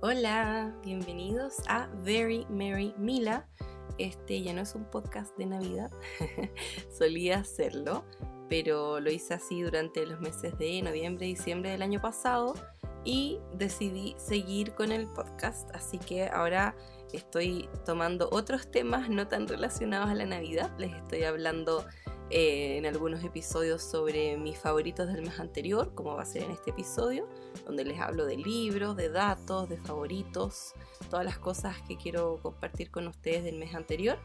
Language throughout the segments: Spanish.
Hola, bienvenidos a Very Merry Mila. Este ya no es un podcast de Navidad, solía hacerlo, pero lo hice así durante los meses de noviembre y diciembre del año pasado y decidí seguir con el podcast, así que ahora estoy tomando otros temas no tan relacionados a la Navidad, les estoy hablando eh, en algunos episodios sobre mis favoritos del mes anterior, como va a ser en este episodio, donde les hablo de libros, de datos, de favoritos, todas las cosas que quiero compartir con ustedes del mes anterior.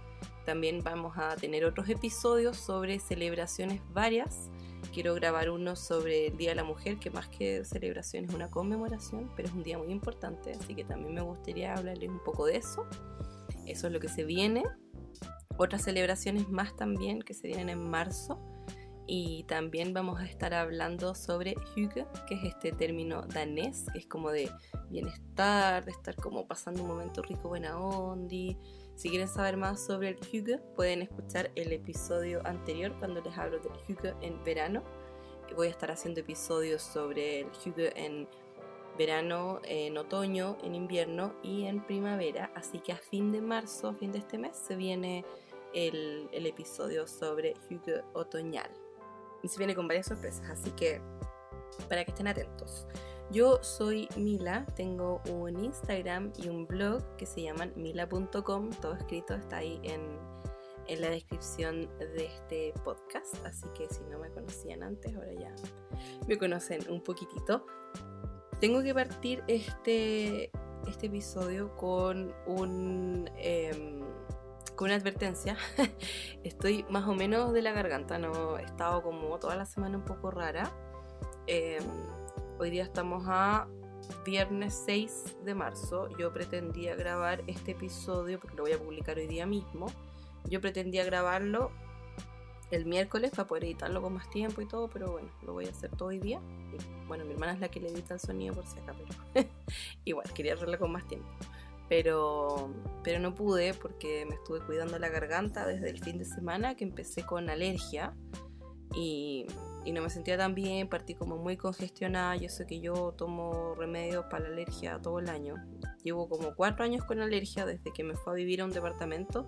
También vamos a tener otros episodios sobre celebraciones varias. Quiero grabar uno sobre el Día de la Mujer, que más que celebración es una conmemoración, pero es un día muy importante, así que también me gustaría hablarles un poco de eso. Eso es lo que se viene otras celebraciones más también que se vienen en marzo. Y también vamos a estar hablando sobre hygge, que es este término danés, que es como de bienestar, de estar como pasando un momento rico, buena onda. Si quieren saber más sobre el hygge, pueden escuchar el episodio anterior cuando les hablo del hygge en verano. Voy a estar haciendo episodios sobre el hygge en verano, en otoño, en invierno y en primavera. Así que a fin de marzo, a fin de este mes, se viene el, episodio sobre Hugo Otoñal. Y se viene con varias sorpresas, así que para que estén atentos. Yo soy Mila, tengo un Instagram y un blog que se llaman mila.com, todo escrito está ahí en, en, la descripción de este podcast, así que si no me conocían antes, ahora ya me conocen un poquitito. Tengo que partir este, este episodio con un... Em, con una advertencia. Estoy más o menos de la garganta, no he estado como toda la semana un poco rara. Em, hoy día estamos a viernes 6 de marzo. Yo pretendía grabar este episodio porque lo voy a publicar hoy día mismo. Yo pretendía grabarlo el miércoles para poder editarlo con más tiempo y todo, pero bueno, lo voy a hacer todo hoy día. bueno, mi hermana es la que le edita el sonido por si acá, pero igual, quería hacerlo con más tiempo pero, pero no pude porque me estuve cuidando la garganta desde el fin de semana que empecé con alergia y, y no me sentía tan bien, partí como muy congestionada, yo sé que yo tomo remedios para la alergia todo el año, llevo como cuatro años con alergia desde que me fue a vivir a un departamento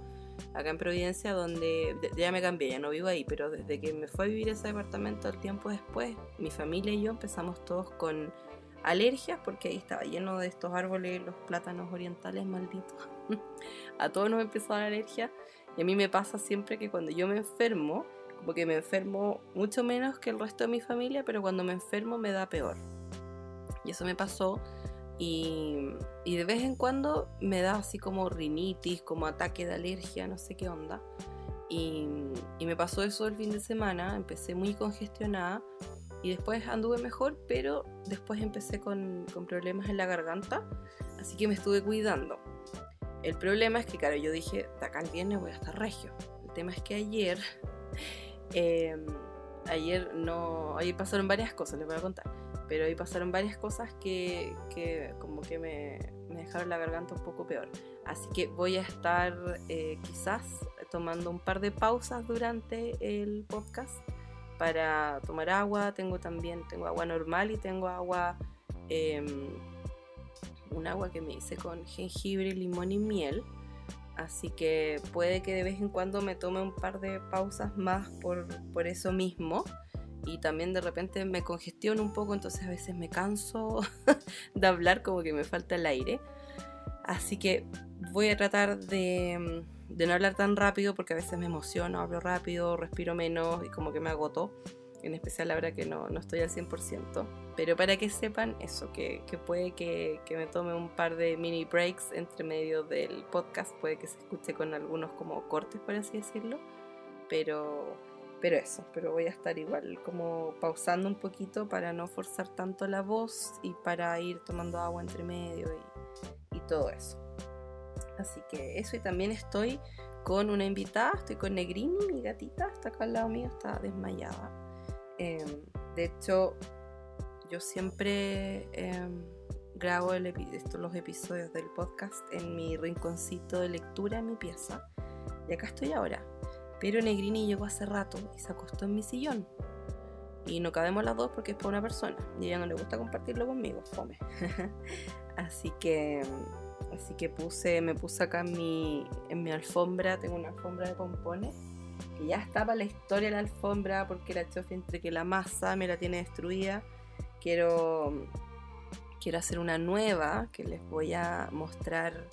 acá en Providencia donde ya me cambié, ya no vivo ahí, pero desde que me fue a vivir a ese departamento el tiempo después, mi familia y yo empezamos todos con alergias, porque ahí estaba lleno de estos árboles, los plátanos orientales malditos. a todos nos empezó a alergia. Y a mí me pasa siempre que cuando yo me enfermo, como que me enfermo mucho menos que el resto de mi familia, pero cuando me enfermo me da peor. Y eso me pasó. Y, y de vez en cuando me da así como rinitis, como ataque de alergia, no sé qué onda. Y me pasó eso el fin de semana, empecé muy congestionada y después anduve mejor, pero después empecé con, problemas en la garganta, así que me estuve cuidando. El problema es que, claro, yo dije, de acá el viernes voy a estar regio. El tema es que ayer, em, ayer no, ahí pasaron varias cosas, les voy a contar, pero ahí pasaron varias cosas que, que como que me, me, dejaron la garganta un poco peor. Así que voy a estar eh, quizás tomando un par de pausas durante el podcast para tomar agua, tengo también tengo agua normal y tengo agua, em, un agua que me hice con jengibre, limón y miel. Así que puede que de vez en cuando me tome un par de pausas más por, por eso mismo. Y también de repente me congestiono un poco, entonces a veces me canso de hablar como que me falta el aire. Así que voy a tratar de, de no hablar tan rápido porque a veces me emociono, hablo rápido, respiro menos y como que me agoto. En especial ahora que no, no estoy al 100%. Pero para que sepan eso, que, que puede que, que, me tome un par de mini breaks entre medio del podcast, puede que se escuche con algunos como cortes, por así decirlo. Pero, pero eso, pero voy a estar igual como pausando un poquito para no forzar tanto la voz y para ir tomando agua entre medio y, y todo eso. Así que eso y también estoy con una invitada, estoy con Negrini, mi gatita, está acá al lado mío, está desmayada. Em, de hecho, yo siempre em, grabo los episodios del podcast en mi rinconcito de lectura en mi pieza. Y acá estoy ahora. Pero Negrini llegó hace rato y se acostó en mi sillón. y no cabemos las dos porque es para una persona y ella no le gusta compartirlo conmigo, fome. así que así que puse me puse acá en mi en mi alfombra, tengo una alfombra de pompones que ya estaba la historia de la alfombra porque la chofe entre que la masa me la tiene destruida. Quiero quiero hacer una nueva que les voy a mostrar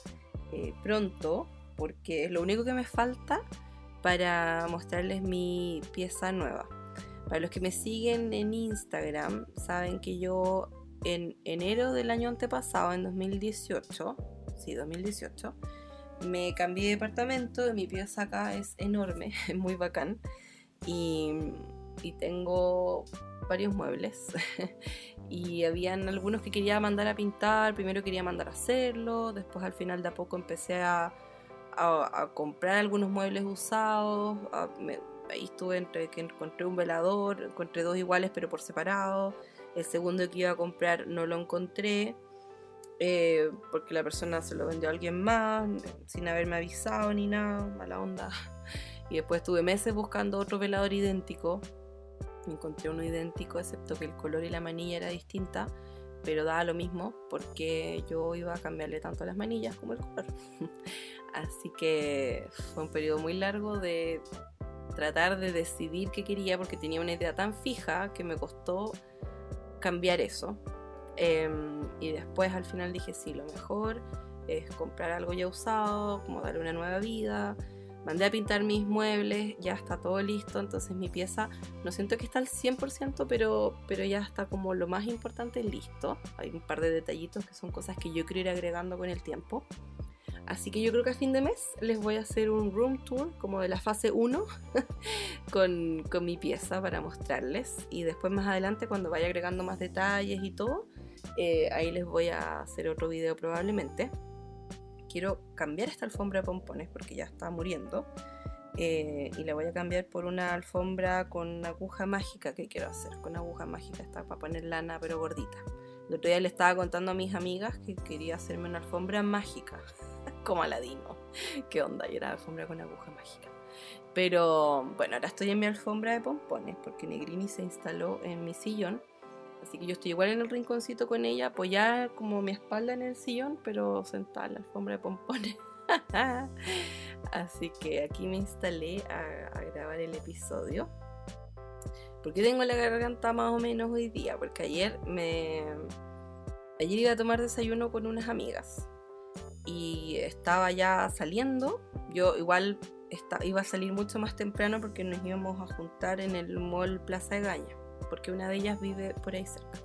eh, pronto porque es lo único que me falta para mostrarles mi pieza nueva. Para los que me siguen en Instagram, saben que yo en enero del año antepasado, en 2018, sí, 2018, me cambié de departamento, mi pieza acá es enorme, es muy bacán, y, y tengo varios muebles. y habían algunos que quería mandar a pintar, primero quería mandar a hacerlo, después al final de a poco empecé a, a, comprar algunos muebles usados, ahí estuve entre que encontré un velador, encontré dos iguales pero por separado. El segundo que iba a comprar no lo encontré eh, porque la persona se lo vendió a alguien más sin haberme avisado ni nada, mala onda. Y después estuve meses buscando otro velador idéntico. Encontré uno idéntico, excepto que el color y la manilla era distinta, pero daba lo mismo porque yo iba a cambiarle tanto las manillas como el color. Así que fue un periodo muy largo de tratar de decidir qué quería porque tenía una idea tan fija que me costó cambiar eso. Em, y después al final dije, sí, lo mejor es comprar algo ya usado, como darle una nueva vida. Mandé a pintar mis muebles, ya está todo listo, entonces mi pieza no siento que está al 100%, pero, pero ya está como lo más importante listo. Hay un par de detallitos que son cosas que yo quiero ir agregando con el tiempo. Así que yo creo que a fin de mes les voy a hacer un room tour como de la fase 1 con, mi pieza para mostrarles. Y después más adelante cuando vaya agregando más detalles y todo, eh, ahí les voy a hacer otro video probablemente. Quiero cambiar esta alfombra de pompones porque ya está muriendo. Eh, y la voy a cambiar por una alfombra con aguja mágica que quiero hacer. Con aguja mágica está para poner lana pero gordita. El otro día le estaba contando a mis amigas que quería hacerme una alfombra mágica. como Aladino. ¿Qué onda? Y era alfombra con aguja mágica. Pero bueno, ahora estoy en mi alfombra de pompones porque Negrini se instaló en mi sillón. Así que yo estoy igual en el rinconcito con ella, apoyada como mi espalda en el sillón, pero sentada en la alfombra de pompones. Así que aquí me instalé a, grabar el episodio. porque tengo la garganta más o menos hoy día? Porque ayer me. Ayer iba a tomar desayuno con unas amigas y estaba ya saliendo. Yo igual iba a salir mucho más temprano porque nos íbamos a juntar en el mall Plaza de Gaña, porque una de ellas vive por ahí cerca.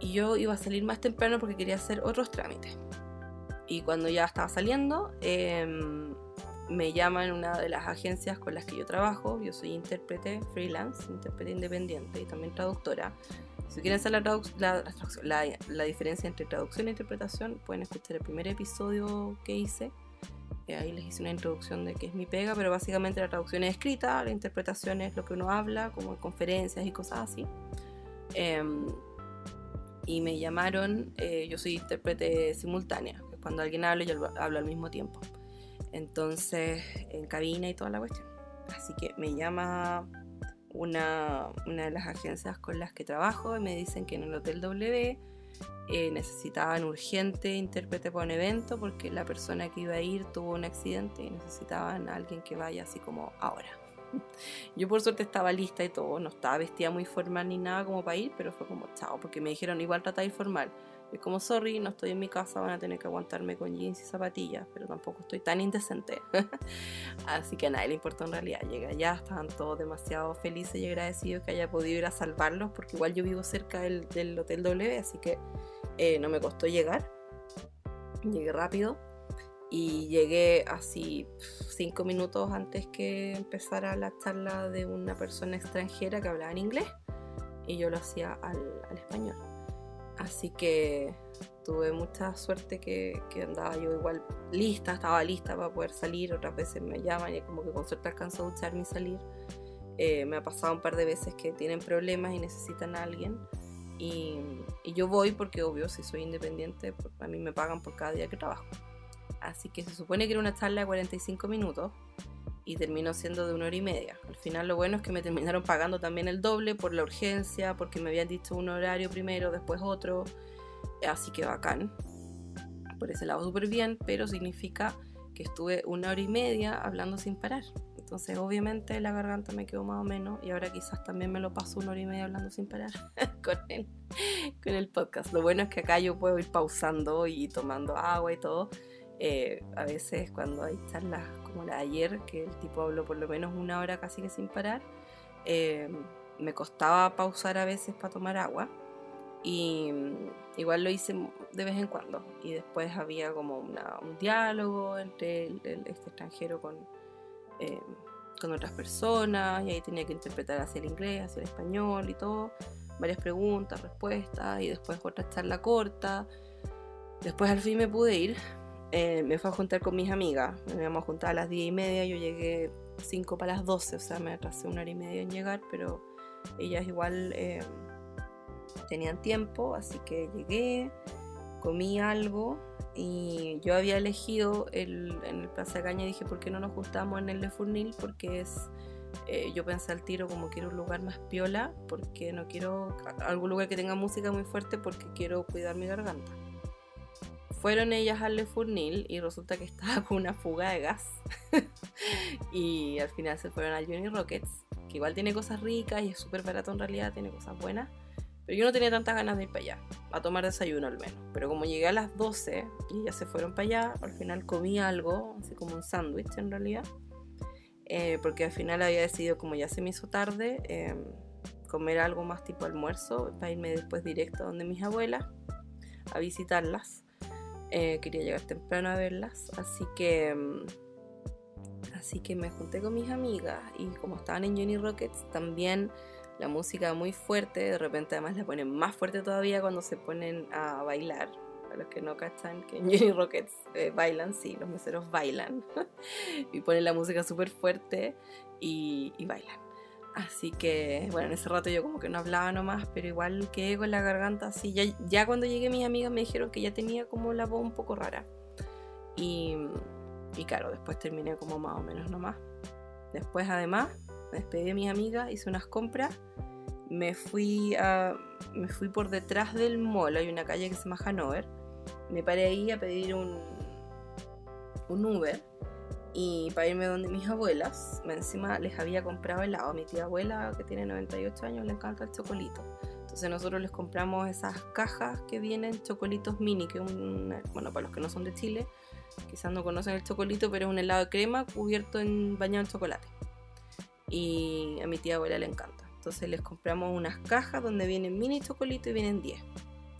Y yo iba a salir más temprano porque quería hacer otros trámites. Y cuando ya estaba saliendo, em, me llaman una de las agencias con las que yo trabajo. Yo soy intérprete freelance, intérprete independiente y también traductora. Si quieren saber la, diferencia entre traducción e interpretación, pueden escuchar el primer episodio que hice. Eh, ahí les hice una introducción de qué es mi pega, pero básicamente la traducción es escrita, la interpretación es lo que uno habla, como en conferencias y cosas así. Em, y me llamaron, eh, yo soy intérprete simultánea, que es cuando alguien habla yo hablo al mismo tiempo. Entonces, en cabina y toda la cuestión. Así que me llama una, de las agencias con las que trabajo y me dicen que en el Hotel W eh, necesitaban urgente intérprete para un evento porque la persona que iba a ir tuvo un accidente y necesitaban a alguien que vaya así como ahora. Yo por suerte estaba lista y todo, no estaba vestida muy formal ni nada como para ir, pero fue como chao, porque me dijeron igual trata de formal. Y como, sorry, no estoy en mi casa, van a tener que aguantarme con jeans y zapatillas, pero tampoco estoy tan indecente. Así que a nadie le importó en realidad. Llega ya, estaban todos demasiado felices y agradecidos que haya podido ir a salvarlos, porque igual yo vivo cerca del, Hotel W, así que eh, no me costó llegar. Llegué rápido y llegué así cinco minutos antes que empezara la charla de una persona extranjera que hablaba en inglés y yo lo hacía al español. Así que tuve mucha suerte que, andaba yo igual lista, estaba lista para poder salir. Otras veces me llaman y como que con suerte alcanzo a ducharme y salir. Eh, me ha pasado un par de veces que tienen problemas y necesitan a alguien. Y, yo voy porque, obvio, si soy independiente, a mí me pagan por cada día que trabajo. Así que se supone que era una charla de 45 minutos y terminó siendo de una hora y media. Al final lo bueno es que me terminaron pagando también el doble por la urgencia, porque me habían dicho un horario primero, después otro, así que bacán. Por ese lado súper bien, pero significa que estuve una hora y media hablando sin parar. Entonces obviamente la garganta me quedó más o menos y ahora quizás también me lo paso una hora y media hablando sin parar con, el, con el podcast. Lo bueno es que acá yo puedo ir pausando y tomando agua y todo. Eh, a veces cuando hay charlas como la de ayer, que el tipo habló por lo menos una hora casi que sin parar, eh, me costaba pausar a veces para tomar agua y mm, igual lo hice de vez en cuando y después había como un diálogo entre este extranjero con, eh, con otras personas y ahí tenía que interpretar hacia el inglés, hacia el español y todo, varias preguntas, respuestas y después otra charla corta. Después al fin me pude ir, eh, me fui a juntar con mis amigas. Me íbamos a juntar a las 10 y media. Yo llegué 5 para las 12, o sea, me atrasé una hora y media en llegar, pero ellas igual eh, tenían tiempo, así que llegué, comí algo y yo había elegido el, en el Plaza Caña. Dije, ¿por qué no nos juntamos en el de Furnil? Porque es. Eh, yo pensé al tiro como quiero un lugar más piola, porque no quiero algún lugar que tenga música muy fuerte, porque quiero cuidar mi garganta fueron ellas al Le Fournil y resulta que estaba con una fuga de gas. y al final se fueron al Johnny Rockets, que igual tiene cosas ricas y es súper barato en realidad, tiene cosas buenas. Pero yo no tenía tantas ganas de ir para allá, a tomar desayuno al menos. Pero como llegué a las 12 y ellas se fueron para allá, al final comí algo, así como un sándwich en realidad. Eh, porque al final había decidido, como ya se me hizo tarde, em, comer algo más tipo almuerzo para irme después directo a donde mis abuelas a visitarlas. Eh, quería llegar temprano a verlas, así que mm, así que me junté con mis amigas y como estaban en Johnny Rockets también la música muy fuerte, de repente además la ponen más fuerte todavía cuando se ponen a bailar. A los que no cachan que en Johnny Rockets eh, bailan, sí, los meseros bailan y ponen la música súper fuerte y bailan. Así que, bueno, en ese rato yo como que no hablaba nomás, pero igual quedé con la garganta así. Ya, ya cuando llegué mis amigas me dijeron que ya tenía como la voz un poco rara. Y, y claro, después terminé como más o menos nomás. Después además me despedí de mis amigas, hice unas compras. Me fui, a, me fui por detrás del mall, hay una calle que se llama Hanover. Me paré ahí a pedir un, un Uber y para irme donde mis abuelas, encima les había comprado helado. A mi tía abuela, que tiene 98 años, le encanta el chocolito. Entonces nosotros les compramos esas cajas que vienen, chocolitos mini, que un, bueno, para los que no son de Chile, quizás no conocen el chocolito, pero es un helado de crema cubierto en bañado en chocolate. Y a mi tía abuela le encanta. Entonces les compramos unas cajas donde vienen mini chocolito y vienen 10.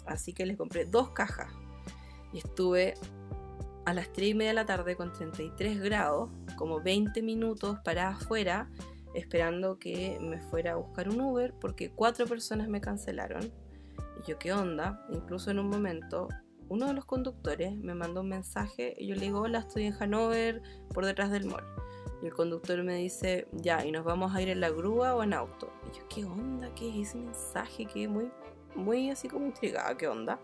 Así que les compré dos cajas. Y estuve a las 3 y media de la tarde con 33 grados, como 20 minutos para afuera, esperando que me fuera a buscar un Uber porque cuatro personas me cancelaron. Y yo, ¿qué onda? Incluso en un momento, uno de los conductores me mandó un mensaje y yo le digo, hola, estoy en Hanover, por detrás del mall. Y el conductor me dice, ya, ¿y nos vamos a ir en la grúa o en auto? Y yo, ¿qué onda? ¿Qué es ese mensaje? Que muy, muy así como intrigada, ¿qué onda?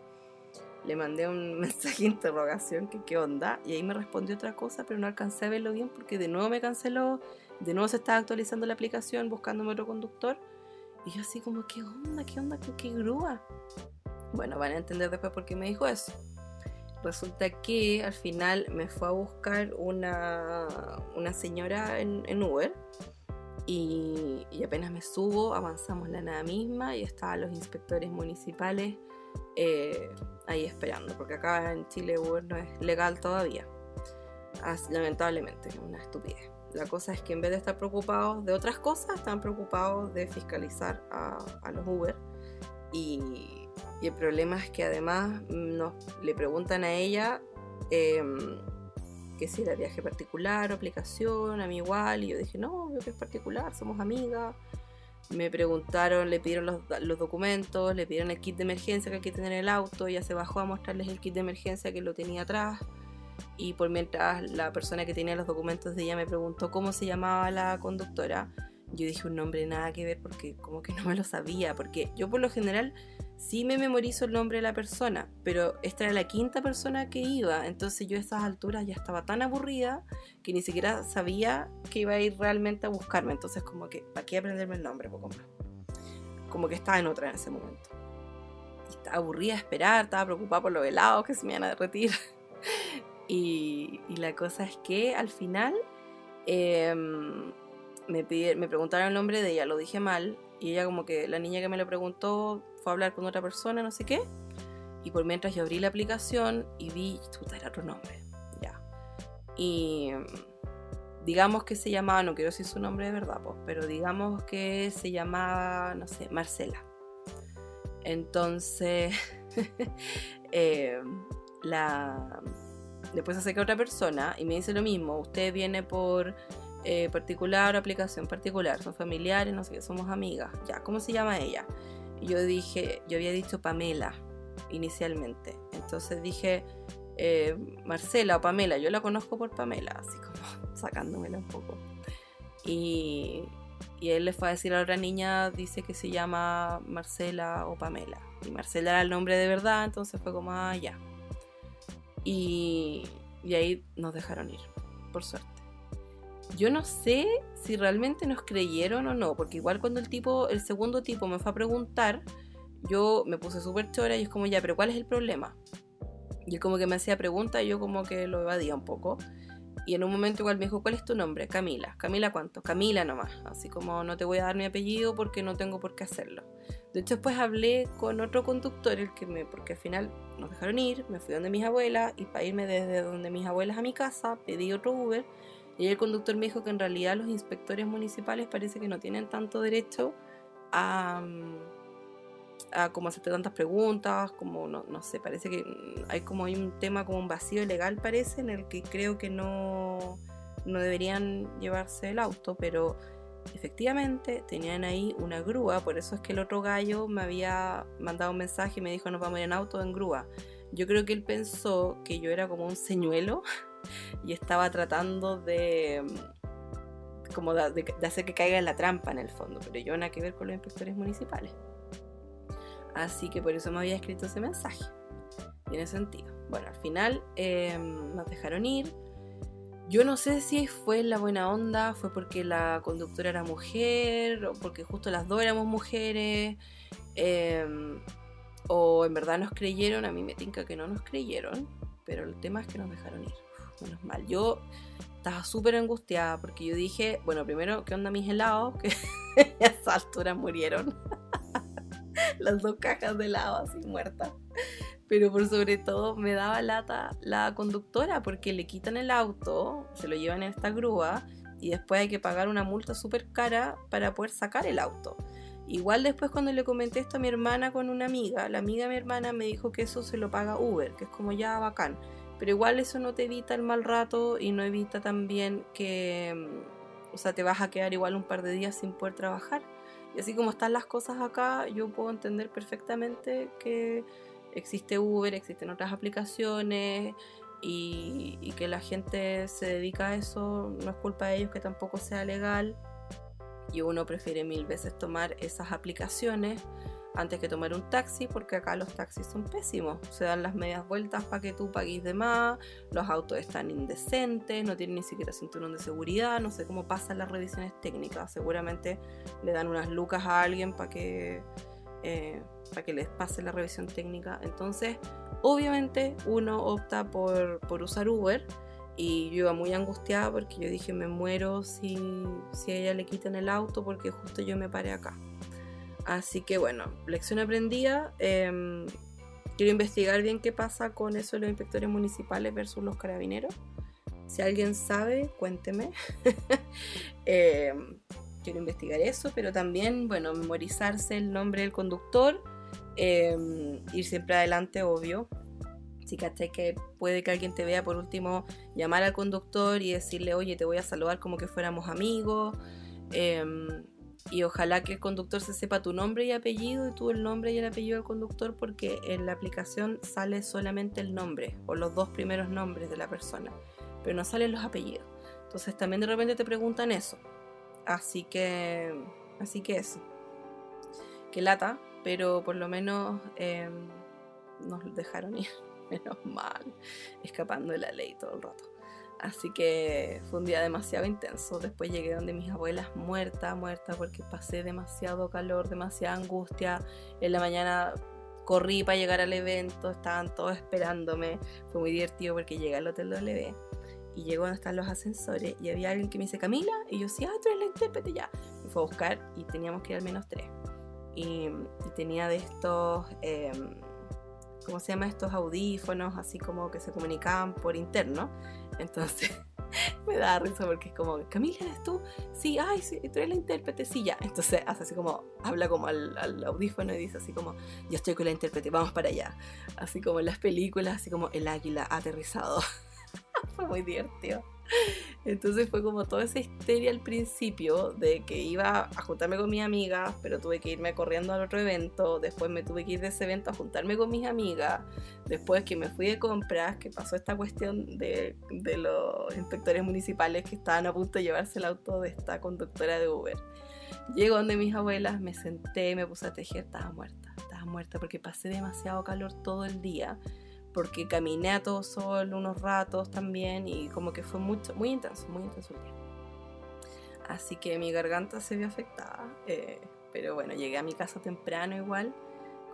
Le mandé un mensaje de interrogación que qué onda y ahí me respondió otra cosa pero no alcancé a verlo bien porque de nuevo me canceló de nuevo se estaba actualizando la aplicación buscándome otro conductor y yo así como qué onda qué onda qué, grúa bueno van a entender después por qué me dijo eso. Resulta que al final me fue a buscar una, una señora en, en Uber y, y, apenas me subo avanzamos la nada misma y estaban los inspectores municipales eh, ahí esperando, porque acá en Chile Uber no es legal todavía. lamentablemente, es una estupidez. La cosa es que en vez de estar preocupados de otras cosas, están preocupados de fiscalizar a, los Uber. Y, el problema es que además nos, le preguntan a ella em, que si era viaje particular o aplicación, a mí igual. Y yo dije, no, yo que es particular, somos amigas me preguntaron, le pidieron los, documentos, le pidieron el kit de emergencia que hay que tener en el auto, ya se bajó a mostrarles el kit de emergencia que lo tenía atrás. Y por mientras la persona que tenía los documentos de ella me preguntó cómo se llamaba la conductora, yo dije un nombre nada que ver porque como que no me lo sabía, porque yo por lo general sí me memorizo el nombre de la persona, pero esta era la quinta persona que iba, entonces yo a esas alturas ya estaba tan aburrida que ni siquiera sabía que iba a ir realmente a buscarme, entonces como que, ¿para qué aprenderme el nombre? Poco más. Como que estaba en otra en ese momento. estaba aburrida de esperar, estaba preocupada por los helados que se me iban a derretir. y, y la cosa es que al final em, me, me preguntaron el nombre de ella, lo dije mal, y ella como que la niña que me lo preguntó fue a hablar con otra persona, no sé qué. Y por mientras yo abrí la aplicación y vi, era otro nombre. Ya. Y digamos que se llamaba, no quiero decir su nombre de verdad, pues, pero digamos que se llamaba, no sé, Marcela. Entonces, eh, la... después acerca otra persona y me dice lo mismo, usted viene por eh, particular aplicación particular, son familiares, no sé qué, somos amigas, ya, ¿cómo se llama ella? Yo dije, yo había dicho Pamela inicialmente, entonces dije eh, Marcela o Pamela, yo la conozco por Pamela, así como sacándomela un poco. Y, y él le fue a decir a la otra niña, dice que se llama Marcela o Pamela. Y Marcela era el nombre de verdad, entonces fue como, ah, ya. Y, y ahí nos dejaron ir, por suerte. Yo no sé si realmente nos creyeron o no, porque igual cuando el tipo, el segundo tipo me fue a preguntar, yo me puse súper chora y es como, ya, pero ¿cuál es el problema? Y él como que me hacía preguntas y yo como que lo evadía un poco. Y en un momento igual me dijo, ¿cuál es tu nombre? Camila. ¿Camila cuánto? Camila nomás. Así como no te voy a dar mi apellido porque no tengo por qué hacerlo. De hecho, después hablé con otro conductor, el que me, porque al final nos dejaron ir, me fui donde mis abuelas y para irme desde donde mis abuelas a mi casa pedí otro Uber y el conductor me dijo que en realidad los inspectores municipales parece que no tienen tanto derecho a, a como hacerte tantas preguntas, como no, no sé, parece que hay como hay un tema como un vacío legal parece en el que creo que no, no deberían llevarse el auto, pero efectivamente tenían ahí una grúa, por eso es que el otro gallo me había mandado un mensaje y me dijo nos vamos a ir en auto en grúa. Yo creo que él pensó que yo era como un señuelo y estaba tratando de como de, hacer que caiga en la trampa en el fondo, pero yo nada que ver con los inspectores municipales. Así que por eso me había escrito ese mensaje. Tiene sentido. Bueno, al final em, nos dejaron ir. Yo no sé si fue la buena onda, fue porque la conductora era mujer, o porque justo las dos éramos mujeres, em, o en verdad nos creyeron, a mí me tinca que no nos creyeron, pero el tema es que nos dejaron ir menos mal. Yo estaba súper angustiada porque yo dije, bueno, primero, ¿qué onda mis helados? Que a esa altura murieron. Las dos cajas de helado así muertas. Pero por sobre todo me daba lata la conductora porque le quitan el auto, se lo llevan en esta grúa y después hay que pagar una multa súper cara para poder sacar el auto. Igual después cuando le comenté esto a mi hermana con una amiga, la amiga de mi hermana me dijo que eso se lo paga Uber, que es como ya bacán. Pero igual eso no te evita el mal rato y no evita también que, mm, o sea, te vas a quedar igual un par de días sin poder trabajar. Y así como están las cosas acá, yo puedo entender perfectamente que existe Uber, existen otras aplicaciones y, y que la gente se dedica a eso, no es culpa de ellos que tampoco sea legal. Y uno prefiere mil veces tomar esas aplicaciones antes que tomar un taxi, porque acá los taxis son pésimos. Se dan las medias vueltas para que tú pagues de más, los autos están indecentes, no tienen ni siquiera cinturón de seguridad, no sé cómo pasan las revisiones técnicas. Seguramente le dan unas lucas a alguien para que, eh, para que les pase la revisión técnica. Entonces, obviamente, uno opta por, por usar Uber. Y yo iba muy angustiada porque yo dije, me muero si, si a ella le quitan el auto porque justo yo me paré acá. Así que bueno, lección aprendida. Em, quiero investigar bien qué pasa con eso de los inspectores municipales versus los carabineros. Si alguien sabe, cuénteme. Em, quiero investigar eso, pero también, bueno, memorizarse el nombre del conductor, em, ir siempre adelante, obvio. Si caché que puede que alguien te vea, por último, llamar al conductor y decirle, oye, te voy a saludar como que fuéramos amigos y ojalá que el conductor se sepa tu nombre y apellido y tú el nombre y el apellido del conductor porque en la aplicación sale solamente el nombre o los dos primeros nombres de la persona, pero no salen los apellidos. Entonces también de repente te preguntan eso. Así que, así que eso. Que lata, pero por lo menos em, nos dejaron ir, menos mal, escapando de la ley todo el rato. Así que fue un día demasiado intenso. Después llegué donde mis abuelas muerta, muerta, porque pasé demasiado calor, demasiada angustia. En la mañana corrí para llegar al evento, estaban todos esperándome. Fue muy divertido porque llegué al Hotel W y llegó donde están los ascensores y había alguien que me dice Camila y yo sí, ah, tú eres la intérprete ya. Me fue a buscar y teníamos que ir al menos tres. Y, tenía de estos, em, ¿cómo se llama? Estos audífonos así como que se comunicaban por interno. Entonces me da risa porque es como, Camila, ¿eres tú? Sí, ay, sí, tú eres la intérprete, sí, ya. Entonces hace así como, habla como al, al, audífono y dice así como, yo estoy con la intérprete, vamos para allá. Así como en las películas, así como el águila aterrizado. fue muy divertido. Entonces fue como toda esa histeria al principio de que iba a juntarme con mis amigas, pero tuve que irme corriendo al otro evento, después me tuve que ir de ese evento a juntarme con mis amigas, después que me fui de compras, que pasó esta cuestión de, de los inspectores municipales que estaban a punto de llevarse el auto de esta conductora de Uber. Llego donde mis abuelas, me senté, me puse a tejer, estaba muerta, estaba muerta porque pasé demasiado calor todo el día porque caminé a todo sol unos ratos también y como que fue mucho, muy intenso, muy intenso el día. Así que mi garganta se vio afectada, eh, pero bueno, llegué a mi casa temprano igual,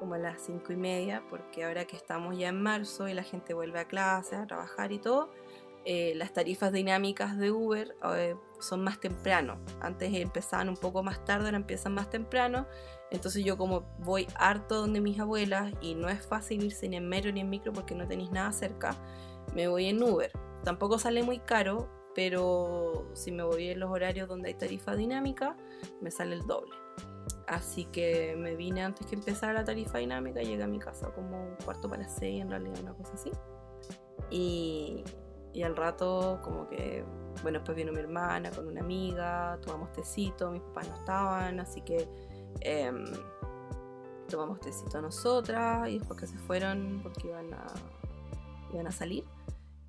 como a las cinco y media, porque ahora que estamos ya en marzo y la gente vuelve a clase, a trabajar y todo, eh, las tarifas dinámicas de Uber eh, son más temprano. Antes empezaban un poco más tarde, ahora empiezan más temprano. Entonces yo como voy harto donde mis abuelas y no es fácil irse ni en metro ni en micro porque no tenéis nada cerca, me voy en Uber. Tampoco sale muy caro, pero si me voy en los horarios donde hay tarifa dinámica, me sale el doble. Así que me vine antes que empezara la tarifa dinámica, llegué a mi casa como un cuarto para las seis, en realidad una cosa así. Y, y al rato como que, bueno, después vino mi hermana con una amiga, tomamos tecito, mis papás no estaban, así que Em, tomamos tecito nosotras y después que se fueron porque iban a, iban a salir.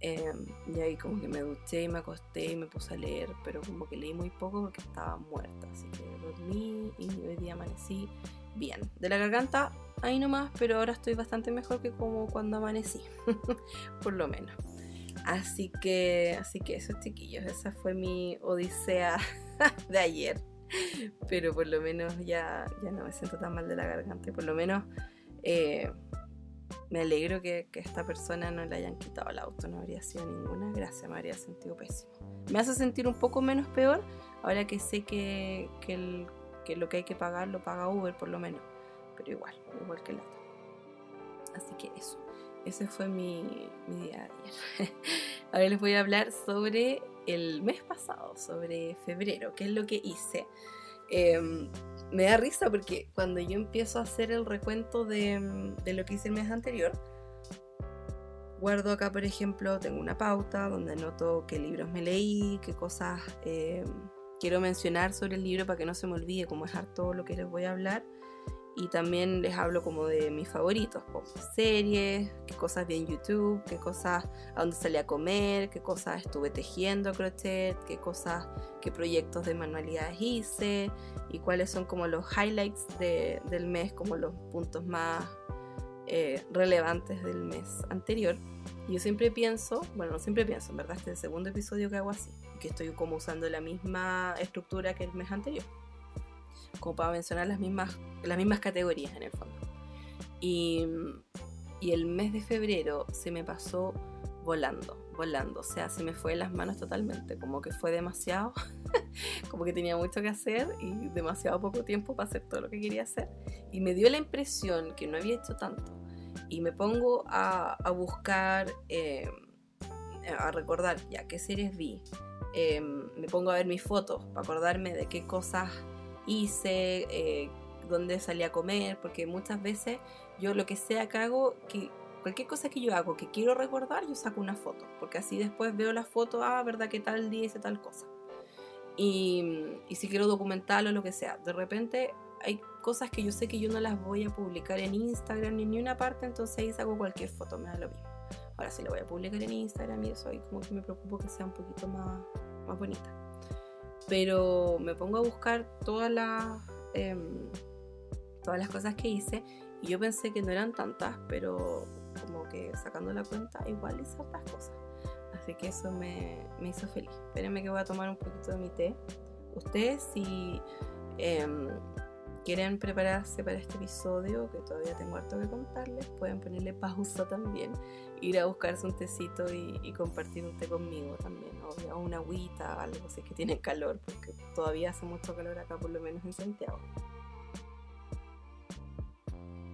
Em, y ahí como que me duché y me acosté y me puse a leer, pero como que leí muy poco porque estaba muerta. Así que dormí y hoy día amanecí bien. De la garganta, ahí nomás, pero ahora estoy bastante mejor que como cuando amanecí, por lo menos. Así que, así que eso, chiquillos, esa fue mi odisea de ayer. pero por lo menos ya, ya no me siento tan mal de la garganta. Por lo menos eh, me alegro que, que, esta persona no le hayan quitado el auto, no habría sido ninguna gracia, me habría sentido pésimo. Me hace sentir un poco menos peor ahora que sé que, que, que lo que hay que pagar lo paga Uber por lo menos, pero igual, igual que el otro. Así que eso, ese fue mi, mi día de ayer. ahora les voy a hablar sobre el mes pasado, sobre febrero, qué es lo que hice. Em, me da risa porque cuando yo empiezo a hacer el recuento de, de, lo que hice el mes anterior, guardo acá, por ejemplo, tengo una pauta donde anoto qué libros me leí, qué cosas em, quiero mencionar sobre el libro para que no se me olvide, como es todo lo que les voy a hablar y también les hablo como de mis favoritos, como series, qué cosas vi en YouTube, qué cosas a dónde salí a comer, qué cosas estuve tejiendo a crochet, qué cosas, qué proyectos de manualidades hice y cuáles son como los highlights del mes, como los puntos más eh, relevantes del mes anterior. yo siempre pienso, bueno, no siempre pienso, en verdad, este es el segundo episodio que hago así, que estoy como usando la misma estructura que el mes anterior como para mencionar las mismas, las mismas categorías en el fondo. Y, y el mes de febrero se me pasó volando, volando, o sea, se me fue de las manos totalmente, como que fue demasiado, como que tenía mucho que hacer y demasiado poco tiempo para hacer todo lo que quería hacer. Y me dio la impresión que no había hecho tanto. Y me pongo a, a buscar, eh, a recordar ya qué series vi. Eh, me pongo a ver mis fotos para acordarme de qué cosas hice, eh, dónde salí a comer, porque muchas veces yo lo que sea que hago, que cualquier cosa que yo hago que quiero recordar, yo saco una foto, porque así después veo la foto, ah, verdad que tal día hice tal cosa. Y, si quiero documentarlo, o lo que sea, de repente hay cosas que yo sé que yo no las voy a publicar en Instagram ni en ninguna parte, entonces ahí saco cualquier foto, me da lo mismo. Ahora sí la voy a publicar en Instagram y eso ahí como que me preocupo que sea un poquito más, más bonita pero me pongo a buscar todas las em, todas las cosas que hice y yo pensé que no eran tantas, pero como que sacando la cuenta igual hice otras cosas. Así que eso me, hizo feliz. Espérenme que voy a tomar un poquito de mi té. Ustedes si em, quieren prepararse para este episodio, que todavía tengo harto que contarles, pueden ponerle pausa también, ir a buscarse un tecito y, compartir un té conmigo también, o una agüita, algo así que tiene calor, porque todavía hace mucho calor acá, por lo menos en Santiago.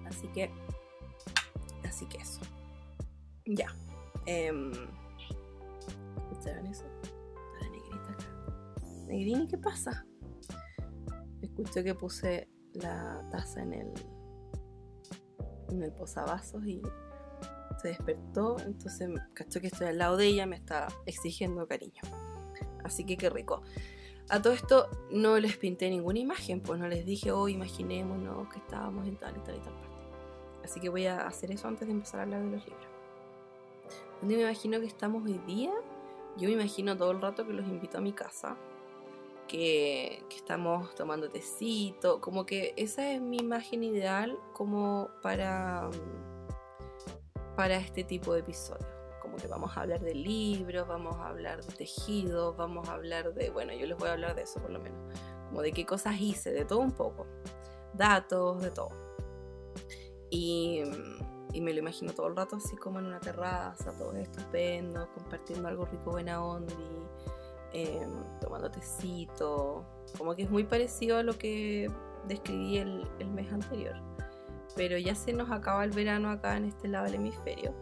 Así que, así que eso. Ya. Eh, ¿Escucharon eso? La negrita acá. Negrini, ¿qué pasa? Escuché que puse la taza en el en el posavasos y se despertó, entonces cachó que estoy al lado de ella, me está exigiendo cariño. Así que qué rico. A todo esto no les pinté ninguna imagen, pues no les dije, oh, imaginémonos que estábamos en tal y tal y tal parte. Así que voy a hacer eso antes de empezar a hablar de los libros. ¿Dónde me imagino que estamos hoy día? Yo me imagino todo el rato que los invito a mi casa, que, estamos tomando tecito, como que esa es mi imagen ideal como para, para este tipo de episodios. Como que vamos a hablar de libros, vamos a hablar de tejidos, vamos a hablar de, bueno, yo les voy a hablar de eso por lo menos, como de qué cosas hice, de todo un poco, datos, de todo. Y, y me lo imagino todo el rato así como en una terraza, todo estupendo, compartiendo algo rico, buena onda Em, tomando tecito, como que es muy parecido a lo que describí el, mes anterior. Pero ya se nos acaba el verano acá en este lado del hemisferio,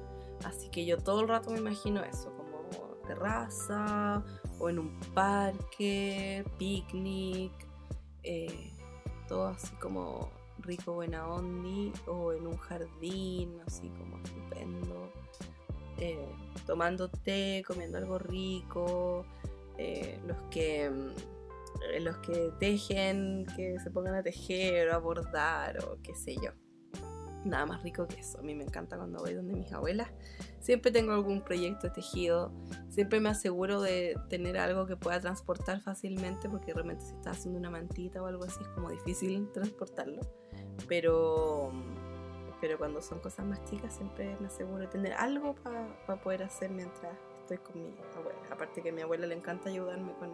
así que yo todo el rato me imagino eso, como terraza o en un parque, picnic, eh, todo así como rico, buena ondi, o en un jardín, así como estupendo, eh, tomando té, comiendo algo rico, eh, los que mm, los que tejen, que se pongan a tejer o a bordar o qué sé yo. Nada más rico que eso. A mí me encanta cuando voy donde mis abuelas. Siempre tengo algún proyecto de tejido. Siempre me aseguro de tener algo que pueda transportar fácilmente porque realmente si estás haciendo una mantita o algo así es como difícil transportarlo. Pero, pero cuando son cosas más chicas siempre me aseguro de tener algo para poder hacer mientras estoy con mi abuela. Aparte que a mi abuela le encanta ayudarme con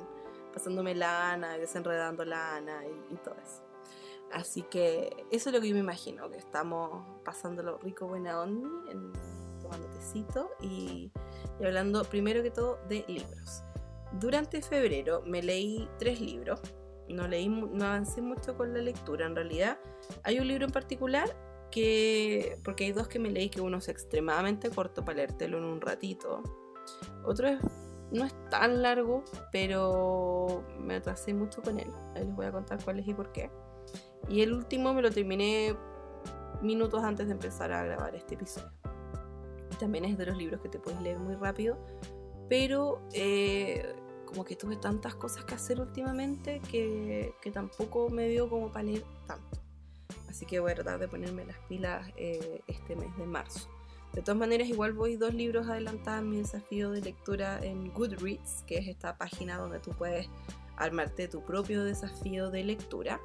pasándome lana, desenredando lana y, todo eso. Así que eso es lo que yo me imagino, que estamos pasándolo rico, buena onda, tomando tecito y, y hablando primero que todo de libros. Durante febrero me leí tres libros. No leí, no avancé mucho con la lectura. En realidad, hay un libro en particular que, porque hay dos que me leí que uno es extremadamente corto para leértelo en un ratito otro no es tan largo, pero me atrasé mucho con él. Ahí les voy a contar cuál es y por qué. Y el último me lo terminé minutos antes de empezar a grabar este episodio. También es de los libros que te puedes leer muy rápido, pero eh, como que tuve tantas cosas que hacer últimamente que, tampoco me dio como para leer tanto. Así que voy a tratar de ponerme las pilas eh, este mes de marzo. De todas maneras, igual voy dos libros adelantados en mi desafío de lectura en Goodreads, que es esta página donde tú puedes armarte tu propio desafío de lectura.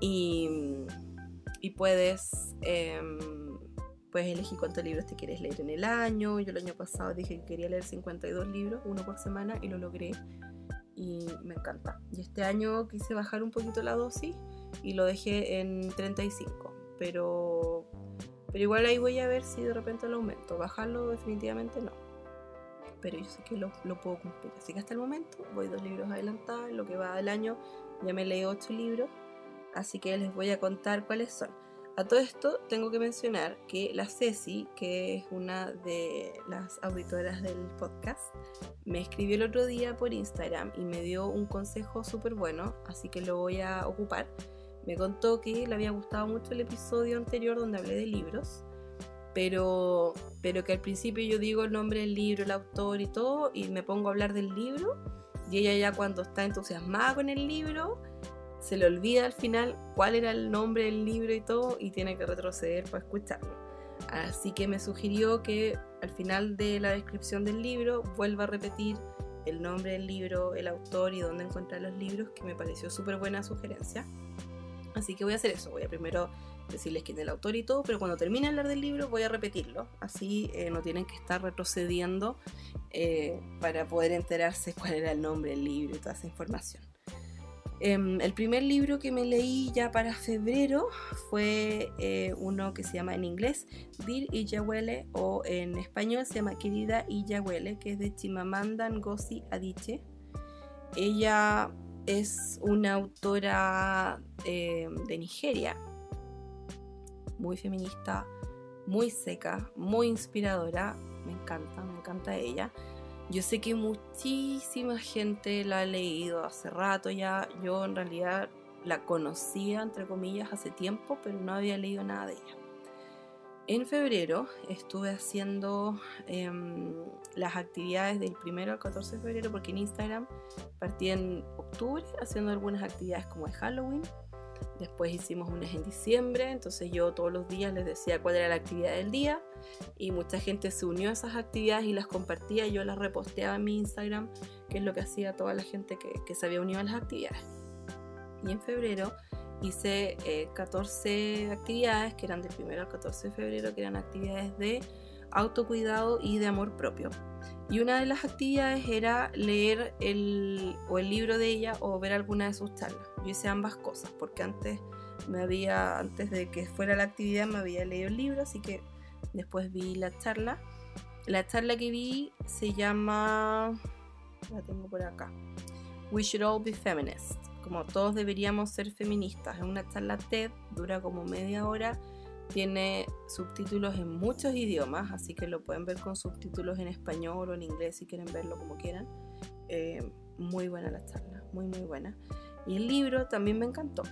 Y, puedes, em, puedes elegir cuántos libros te quieres leer en el año. Yo el año pasado dije que quería leer 52 libros, uno por semana, y lo logré. Y me encanta. Y este año quise bajar un poquito la dosis y lo dejé en 35. Pero pero igual ahí voy a ver si de repente lo aumento. Bajarlo definitivamente no. Pero yo sé que lo, puedo cumplir. Así que hasta el momento voy dos libros adelantados. Lo que va del año ya me leí ocho libros. Así que les voy a contar cuáles son. A todo esto tengo que mencionar que la Ceci, que es una de las auditoras del podcast, me escribió el otro día por Instagram y me dio un consejo súper bueno, así que lo voy a ocupar me contó que le había gustado mucho el episodio anterior donde hablé de libros, pero, pero que al principio yo digo el nombre del libro, el autor y todo, y me pongo a hablar del libro, y ella ya cuando está entusiasmada con el libro, se le olvida al final cuál era el nombre del libro y todo, y tiene que retroceder para escucharlo. Así que me sugirió que al final de la descripción del libro vuelva a repetir el nombre del libro, el autor y dónde encontrar los libros, que me pareció súper buena sugerencia. Así que voy a hacer eso, voy a primero decirles quién es el autor y todo, pero cuando termine de hablar del libro voy a repetirlo, así eh, no tienen que estar retrocediendo eh, para poder enterarse cuál era el nombre del libro y toda esa información. Em, el primer libro que me leí ya para febrero fue eh, uno que se llama en inglés Dir Iyahuele o en español se llama Querida Iyahuele, que es de Chimamanda Ngozi Adichie. Ella es una autora de Nigeria muy feminista, muy seca, muy inspiradora. Me encanta, me encanta ella. Yo sé que muchísima gente la ha leído hace rato ya. Yo en realidad la conocía, entre comillas, hace tiempo, pero no había leído nada de ella. En febrero estuve haciendo em, las actividades del 1 al 14 de febrero porque en Instagram partí en octubre haciendo algunas actividades como de Halloween Después hicimos unas en diciembre, entonces yo todos los días les decía cuál era la actividad del día y mucha gente se unió a esas actividades y las compartía y yo las reposteaba en mi Instagram, que es lo que hacía toda la gente que, se había unido a las actividades. Y en febrero hice 14 eh, actividades que eran del 1 al 14 de febrero, que eran actividades de autocuidado y de amor propio. Y una de las actividades era leer el, o el libro de ella o ver alguna de sus charlas. Yo hice ambas cosas porque antes me había, antes de que fuera la actividad me había leído el libro, así que después vi la charla. La charla que vi se llama, la tengo por acá, We Should All Be Feminists, como todos deberíamos ser feministas. Es una charla TED, dura como media hora tiene subtítulos en muchos idiomas, así que lo pueden ver con subtítulos en español o en inglés si quieren verlo como quieran. Eh, muy buena la charla, muy muy buena. Y el libro también me encantó.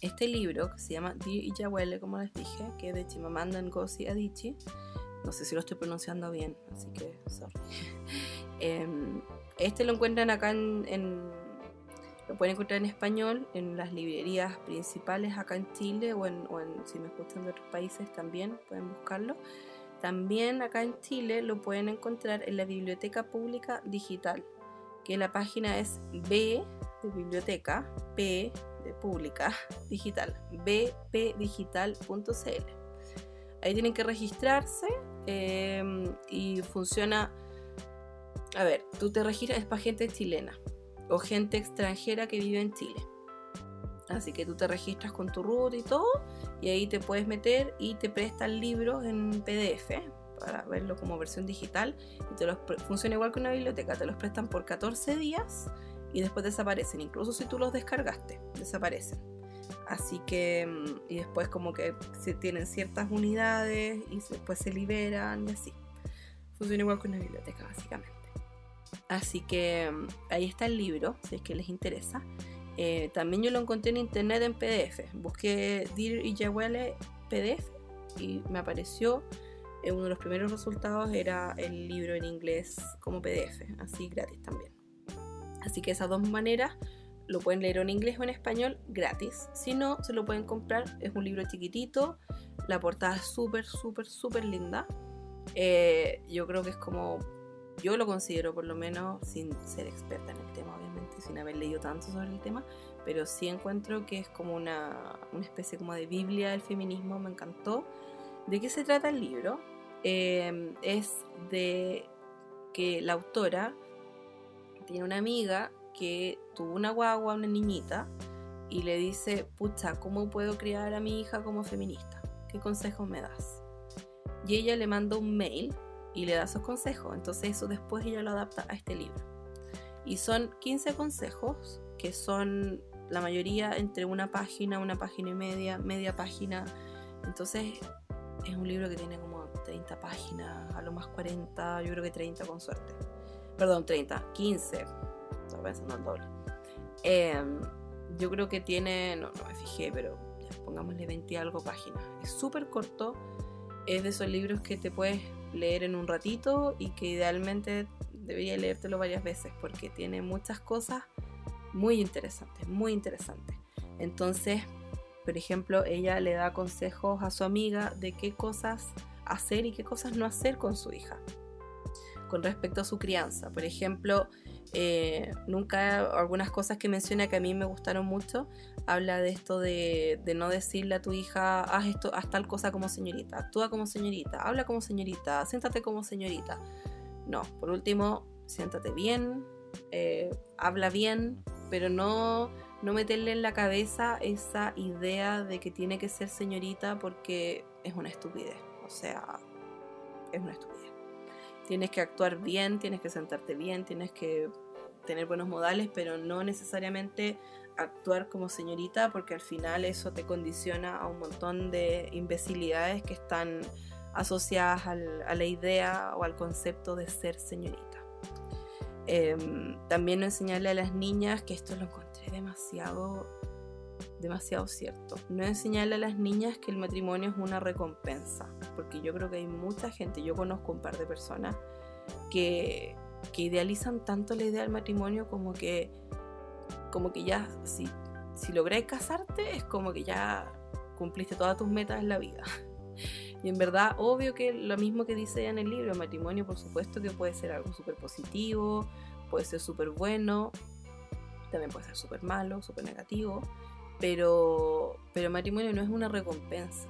Este libro, que se llama Dear Iyahuele, como les dije, que es de Chimamanda Ngozi Adichie, no sé si lo estoy pronunciando bien, así que sorry. Em, este lo encuentran acá en lo pueden encontrar en español en las librerías principales acá en Chile o en, si me escuchan de otros países también pueden buscarlo. También acá en Chile lo pueden encontrar en la Biblioteca Pública Digital, que la página es B de biblioteca, P de pública digital, bpdigital.cl. Ahí tienen que registrarse em, y funciona. A ver, tú te registras, es para gente chilena o gente extranjera que vive en Chile. Así que tú te registras con tu root y todo, y ahí te puedes meter y te prestan libros en PDF para verlo como versión digital. Y te los funciona igual que una biblioteca, te los prestan por 14 días y después desaparecen. Incluso si tú los descargaste, desaparecen. Así que, mm, y después como que se tienen ciertas unidades y después se liberan y así. Funciona igual que una biblioteca, básicamente. Así que mm, ahí está el libro, si es que les interesa. Eh, también yo lo encontré en internet en PDF. Busqué Dear Iyahuele PDF y me apareció. Eh, uno de los primeros resultados era el libro en inglés como PDF, así gratis también. Así que esas dos maneras lo pueden leer en inglés o en español gratis. Si no, se lo pueden comprar. Es un libro chiquitito. La portada es súper, súper, súper linda. Eh, yo creo que es como yo lo considero por lo menos sin ser experta en el tema, obviamente, sin haber leído tanto sobre el tema, pero sí encuentro que es como una, especie como de Biblia del feminismo, me encantó. ¿De qué se trata el libro? Em, es de que la autora tiene una amiga que tuvo una guagua, una niñita, y le dice, pucha, ¿cómo puedo criar a mi hija como feminista? ¿Qué consejos me das? Y ella le manda un mail y le da sus consejos. Entonces eso después ella lo adapta a este libro. Y son 15 consejos que son la mayoría entre una página, una página y media, media página. Entonces es un libro que tiene como 30 páginas, a lo más 40, yo creo que 30 con suerte. Perdón, 30, 15. Estoy pensando el doble. Em, yo creo que tiene, no, no me fijé, pero pongámosle 20 y algo páginas. Es súper corto. Es de esos libros que te puedes leer en un ratito y que idealmente debería leértelo varias veces porque tiene muchas cosas muy interesantes, muy interesantes. Entonces, por ejemplo, ella le da consejos a su amiga de qué cosas hacer y qué cosas no hacer con su hija con respecto a su crianza. Por ejemplo, Eh, nunca, algunas cosas que menciona que a mí me gustaron mucho, habla de esto de, no decirle a tu hija, haz esto, haz tal cosa como señorita, actúa como señorita, habla como señorita, siéntate como señorita. No, por último, siéntate bien, eh, habla bien, pero no, no meterle en la cabeza esa idea de que tiene que ser señorita porque es una estupidez. O sea, es una estupidez. Tienes que actuar bien, tienes que sentarte bien, tienes que tener buenos modales, pero no necesariamente actuar como señorita porque al final eso te condiciona a un montón de imbecilidades que están asociadas a la idea o al concepto de ser señorita. Em, también no enseñarle a las niñas, que esto lo encontré demasiado, demasiado cierto, no enseñarle a las niñas que el matrimonio es una recompensa, porque yo creo que hay mucha gente, yo conozco un par de personas que, que idealizan tanto la idea del matrimonio como que, como que ya, si, si lográis casarte, es como que ya cumpliste todas tus metas en la vida. Y en verdad, obvio que lo mismo que dice en el libro, el matrimonio, por supuesto que puede ser algo súper positivo, puede ser súper bueno, también puede ser súper malo, súper negativo, pero, pero el matrimonio no es una recompensa.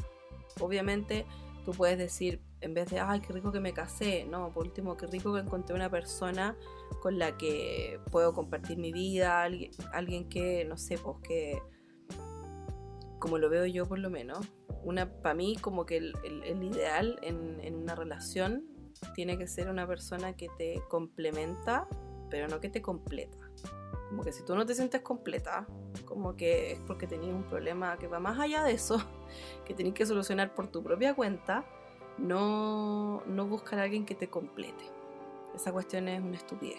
Obviamente tú puedes decir, en vez de, ay, qué rico que me casé, no, por último, qué rico que encontré una persona con la que puedo compartir mi vida, alguien, alguien que, no sé, pues que, como lo veo yo por lo menos, una para mí como que el, ideal en, una relación tiene que ser una persona que te complementa, pero no que te completa. Como que si tú no te sientes completa, como que es porque tenías un problema que va más allá de eso, que tenés que solucionar por tu propia cuenta, no, no buscar a alguien que te complete. Esa cuestión es una estupidez.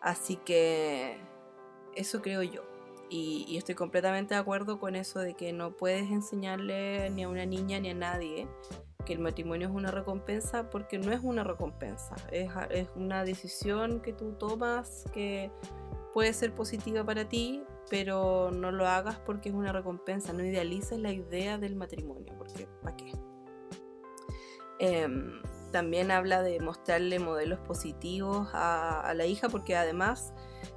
Así que eso creo yo. Y, estoy completamente de acuerdo con eso de que no puedes enseñarle ni a una niña ni a nadie que el matrimonio es una recompensa porque no es una recompensa, es, es una decisión que tú tomas que puede ser positiva para ti, pero no lo hagas porque es una recompensa, no idealices la idea del matrimonio, porque ¿para qué? Em, también habla de mostrarle modelos positivos a, la hija porque además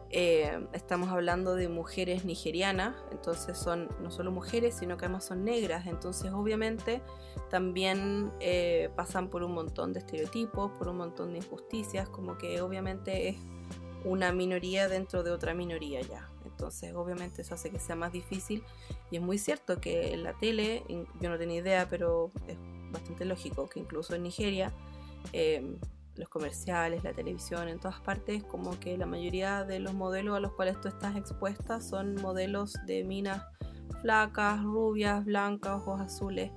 eh, estamos hablando de mujeres nigerianas, entonces son no solo mujeres, sino que además son negras, entonces obviamente también eh, pasan por un montón de estereotipos, por un montón de injusticias, como que obviamente es una minoría dentro de otra minoría ya. Entonces obviamente eso hace que sea más difícil y es muy cierto que en la tele, yo no tenía idea, pero es bastante lógico que incluso en Nigeria, eh, los comerciales, la televisión, en todas partes, como que la mayoría de los modelos a los cuales tú estás expuesta son modelos de minas flacas, rubias, blancas, ojos azules,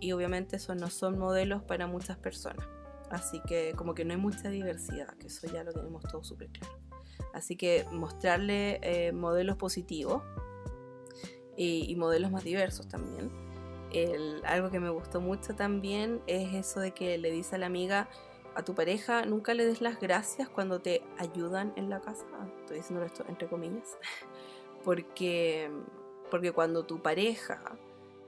y obviamente esos no son modelos para muchas personas. Así que como que no hay mucha diversidad, que eso ya lo tenemos todo súper claro. Así que mostrarle eh, modelos positivos y, modelos más diversos también. algo que me gustó mucho también es eso de que le dice a la amiga, a tu pareja nunca le des las gracias cuando te ayudan en la casa. Estoy diciendo esto entre comillas. Porque, porque cuando tu pareja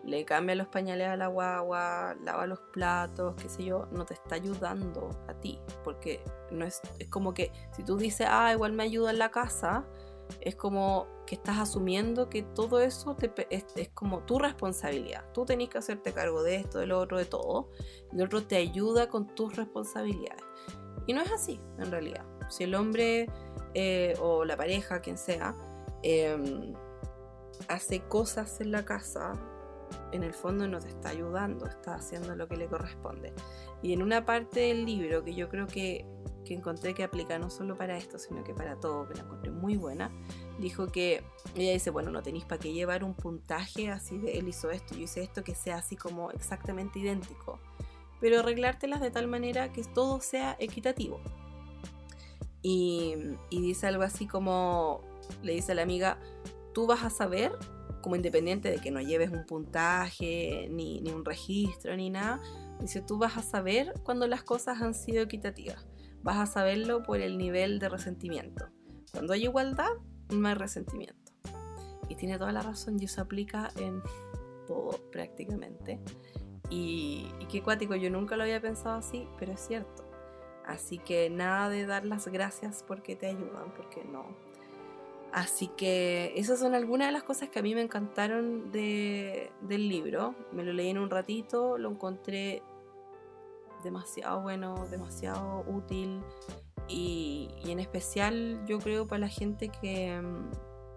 le cambia los pañales a la guagua, lava los platos, qué sé yo, no te está ayudando a ti. Porque no es, es como que si tú dices, ah, igual me ayuda en la casa, es como que estás asumiendo que todo eso es, como tu responsabilidad. Tú tenés que hacerte cargo de esto, de lo otro, de todo. El otro te ayuda con tus responsabilidades. Y no es así, en realidad. Si el hombre eh, o la pareja, quien sea, em, hace cosas en la casa, en el fondo no te está ayudando, está haciendo lo que le corresponde. Y en una parte del libro que yo creo que que encontré que aplica no solo para esto, sino que para todo, que la encontré muy buena, dijo que ella dice, bueno, no tenéis para qué llevar un puntaje así de él hizo esto, yo hice esto, que sea así como exactamente idéntico, pero arreglártelas de tal manera que todo sea equitativo. Y, dice algo así como, le dice a la amiga, tú vas a saber, como independiente de que no lleves un puntaje, ni, ni un registro, ni nada, dice, tú vas a saber cuando las cosas han sido equitativas vas a saberlo por el nivel de resentimiento. Cuando hay igualdad, no hay resentimiento. Y tiene toda la razón y eso aplica en todo prácticamente. Y, qué cuático, yo nunca lo había pensado así, pero es cierto. Así que nada de dar las gracias porque te ayudan, porque no. Así que esas son algunas de las cosas que a mí me encantaron del libro. Me lo leí en un ratito, lo encontré demasiado bueno, demasiado útil y, en especial yo creo para la gente que,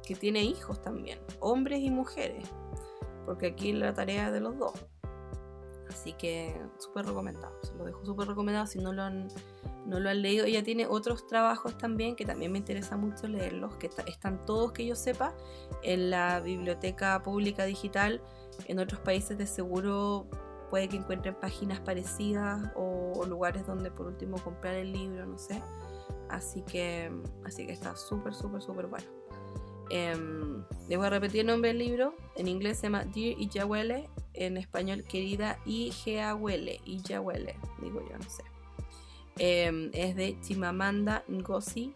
que tiene hijos también, hombres y mujeres, porque aquí la tarea es de los dos. Así que súper recomendado, se lo dejo súper recomendado si no lo han no lo han leído. Ella tiene otros trabajos también que también me interesa mucho leerlos, que están todos que yo sepa en la biblioteca pública digital. En otros países de seguro puede que encuentren páginas parecidas o, lugares donde por último comprar el libro, no sé. Así que, así que está súper, súper, súper bueno. Eh, voy a repetir el nombre del libro. En inglés se llama Dear Iyahuele. En español, querida Ijeahuele. Iyahuele, digo yo, no sé. Em, es de Chimamanda Ngozi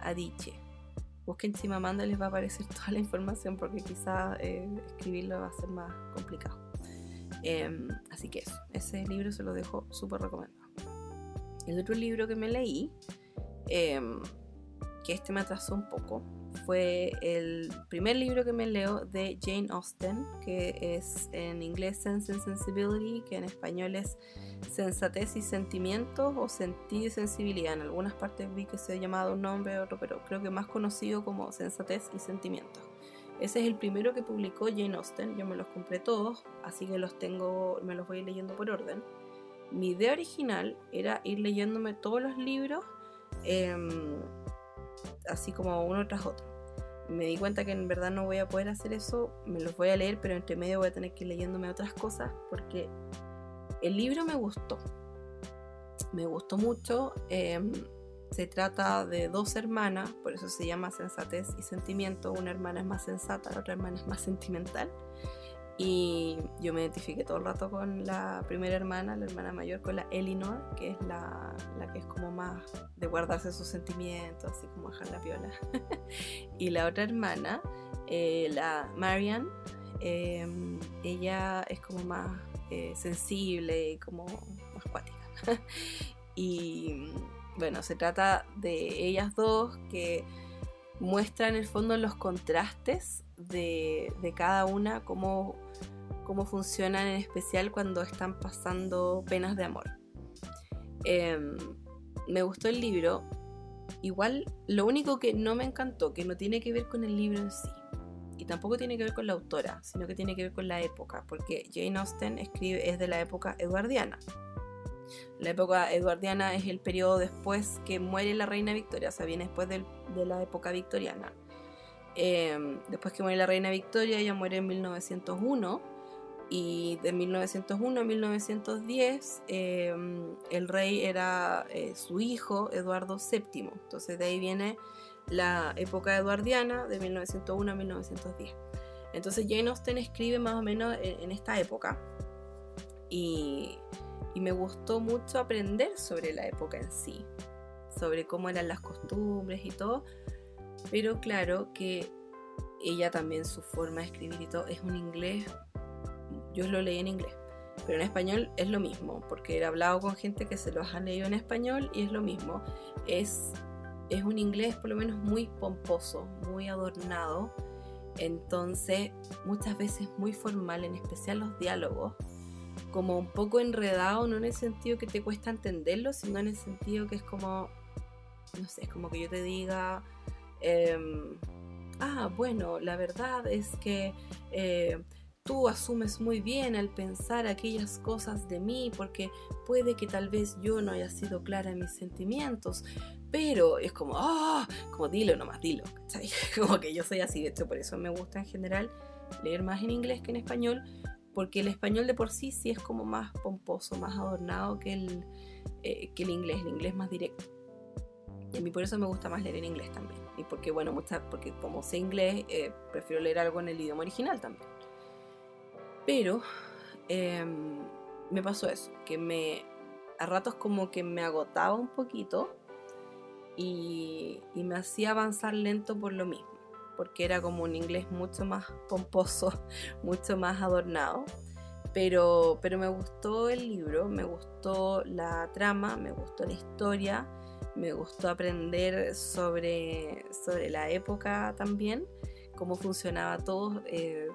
Adichie. Busquen Chimamanda les va a aparecer toda la información porque quizá eh, escribirlo va a ser más complicado. Em, así que eso, ese libro se lo dejo súper recomendado. El otro libro que me leí, em, que este me atrasó un poco, fue el primer libro que me leo de Jane Austen, que es en inglés Sense and Sensibility, que en español es Sensatez y Sentimientos o Sentido y Sensibilidad. En algunas partes vi que se ha llamado un nombre otro, pero creo que más conocido como Sensatez y Sentimientos. Ese es el primero que publicó Jane Austen, yo me los compré todos, así que los tengo, me los voy leyendo por orden. Mi idea original era ir leyéndome todos los libros. Em, así como uno tras otro. Me di cuenta que en verdad no voy a poder hacer eso, me los voy a leer, pero entre medio voy a tener que ir leyéndome otras cosas porque el libro me gustó. Me gustó mucho. Em, se trata de dos hermanas, por eso se llama Sensatez y Sentimiento. Una hermana es más sensata, la otra hermana es más sentimental. Y yo me identifiqué todo el rato con la primera hermana, la hermana mayor, con la Elinor, que es la, la que es como más de guardarse sus sentimientos, así como dejar la piola. y la otra hermana, eh, la Marian, em, ella es como más eh, sensible y como más cuática. y bueno, se trata de ellas dos que muestran en el fondo los contrastes de, cada una, cómo cómo funcionan en especial cuando están pasando penas de amor. Em, me gustó el libro. Igual, lo único que no me encantó, que no tiene que ver con el libro en sí, y tampoco tiene que ver con la autora, sino que tiene que ver con la época, porque Jane Austen escribe, es de la época eduardiana. La época eduardiana es el periodo después que muere la reina Victoria, o sea, viene después de la época victoriana. Em, después que muere la reina Victoria, ella muere en 1901 y de 1901 a 1910 em, el rey era eh, su hijo Eduardo VII. Entonces de ahí viene la época eduardiana de 1901 a 1910. Entonces Jane Austen escribe más o menos en, esta época y, y me gustó mucho aprender sobre la época en sí, sobre cómo eran las costumbres y todo. Pero claro que ella también su forma de escribir y todo es un inglés yo lo leí en inglés. Pero en español es lo mismo, porque he hablado con gente que se los ha leído en español y es lo mismo. Es, es un inglés por lo menos muy pomposo, muy adornado. Entonces, muchas veces muy formal, en especial los diálogos, como un poco enredado, no en el sentido que te cuesta entenderlo, sino en el sentido que es como, no sé, es como que yo te diga, em, ah, bueno, la verdad es que eh, tú asumes muy bien al pensar aquellas cosas de mí porque puede que tal vez yo no haya sido clara en mis sentimientos, pero es como, ah, como dilo nomás, dilo. Como que yo soy así, de hecho por eso me gusta en general leer más en inglés que en español, porque el español de por sí sí es como más pomposo, más adornado que el, eh, que el inglés, el inglés más directo. Y a mí por eso me gusta más leer en inglés también. Y porque, bueno, mucha, porque como sé inglés, eh, prefiero leer algo en el idioma original también. Pero em, me pasó eso, que me a ratos como que me agotaba un poquito y, me hacía avanzar lento por lo mismo, porque era como un inglés mucho más pomposo, mucho más adornado. Pero, pero me gustó el libro, me gustó la trama, me gustó la historia, me gustó aprender sobre, sobre la época también, cómo funcionaba todo. Eh,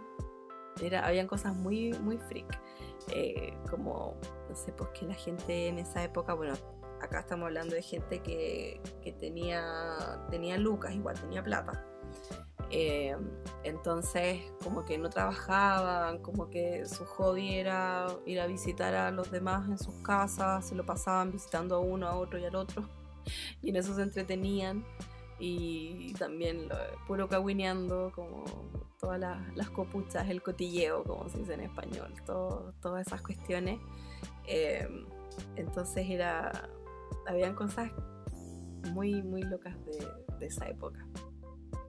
era, habían cosas muy, muy freak. Eh, como, no sé, pues que la gente en esa época, bueno, acá estamos hablando de gente que, que tenía, tenía lucas, igual tenía plata. Eh, entonces, como que no trabajaban, como que su hobby era ir a visitar a los demás en sus casas, se lo pasaban visitando a uno, a otro y al otro, y en eso se entretenían. Y también lo, puro cagüineando, como todas las, copuchas, el cotilleo, como se dice en español, todas esas cuestiones. Eh, entonces era, habían cosas muy, muy locas de esa época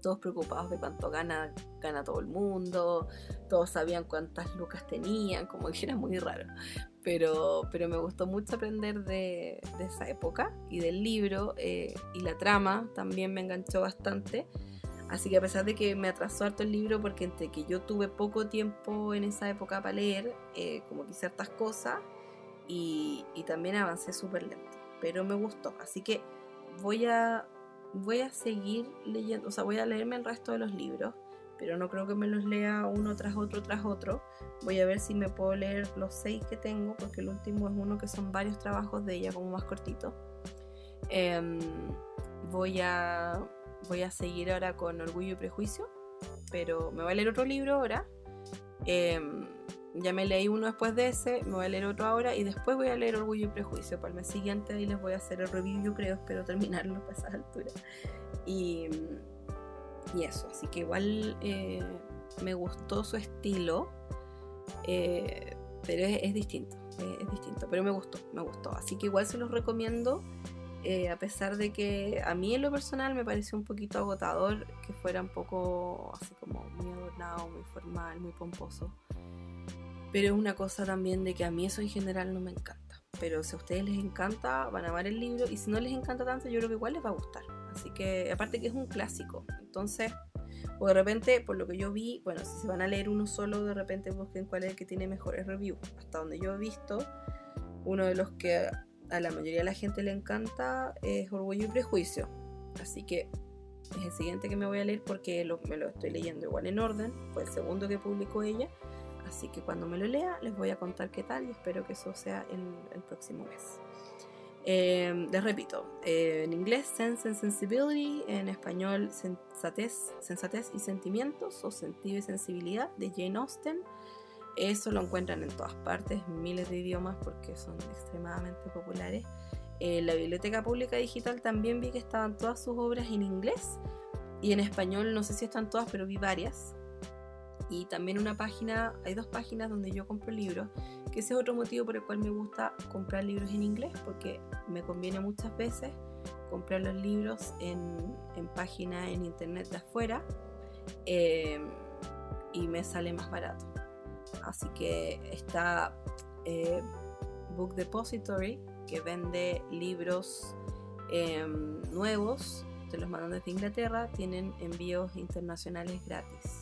todos preocupados de cuánto gana, gana todo el mundo, todos sabían cuántas lucas tenían, como que era muy raro. Pero, pero me gustó mucho aprender de, esa época y del libro eh, y la trama también me enganchó bastante. Así que a pesar de que me atrasó harto el libro, porque entre que yo tuve poco tiempo en esa época para leer, eh, como que ciertas cosas, y, y también avancé súper lento. Pero me gustó. Así que voy a voy a seguir leyendo, o sea, voy a leerme el resto de los libros, pero no creo que me los lea uno tras otro tras otro. Voy a ver si me puedo leer los seis que tengo, porque el último es uno que son varios trabajos de ella, como más cortito. Em, voy, a, voy a seguir ahora con Orgullo y Prejuicio, pero me voy a leer otro libro ahora. Em, ya me leí uno después de ese, me voy a leer otro ahora y después voy a leer Orgullo y Prejuicio para el mes siguiente y les voy a hacer el review, yo creo, espero terminarlo a esa altura. Y, y eso, así que igual eh, me gustó su estilo, eh, pero es, distinto, es distinto, pero me gustó, me gustó, así que igual se los recomiendo. Eh, a pesar de que a mí en lo personal me pareció un poquito agotador que fuera un poco así como muy adornado, muy formal, muy pomposo. Pero es una cosa también de que a mí eso en general no me encanta. Pero si a ustedes les encanta, van a amar el libro. Y si no les encanta tanto, yo creo que igual les va a gustar. Así que, aparte que es un clásico. Entonces, o de repente, por lo que yo vi, bueno, si se van a leer uno solo, de repente busquen cuál es el que tiene mejores reviews. Hasta donde yo he visto, uno de los que a la mayoría de la gente le encanta es Orgullo y Prejuicio. Así que es el siguiente que me voy a leer porque me lo estoy leyendo igual en orden. Fue el segundo que publicó ella. Así que cuando me lo lea les voy a contar qué tal y espero que eso sea el, próximo mes. Em, les repito, eh, en inglés Sense and Sensibility, en español Sensatez, Sensatez y Sentimientos o Sentido y Sensibilidad de Jane Austen. Eso lo encuentran en todas partes, miles de idiomas porque son extremadamente populares. En la Biblioteca Pública Digital también vi que estaban todas sus obras en inglés y en español no sé si están todas, pero vi varias y también una página, hay dos páginas donde yo compro libros, que ese es otro motivo por el cual me gusta comprar libros en inglés, porque me conviene muchas veces comprar los libros en, en páginas en internet de afuera em, y me sale más barato. Así que está eh, Book Depository, que vende libros em, nuevos, te los mandan desde Inglaterra, tienen envíos internacionales gratis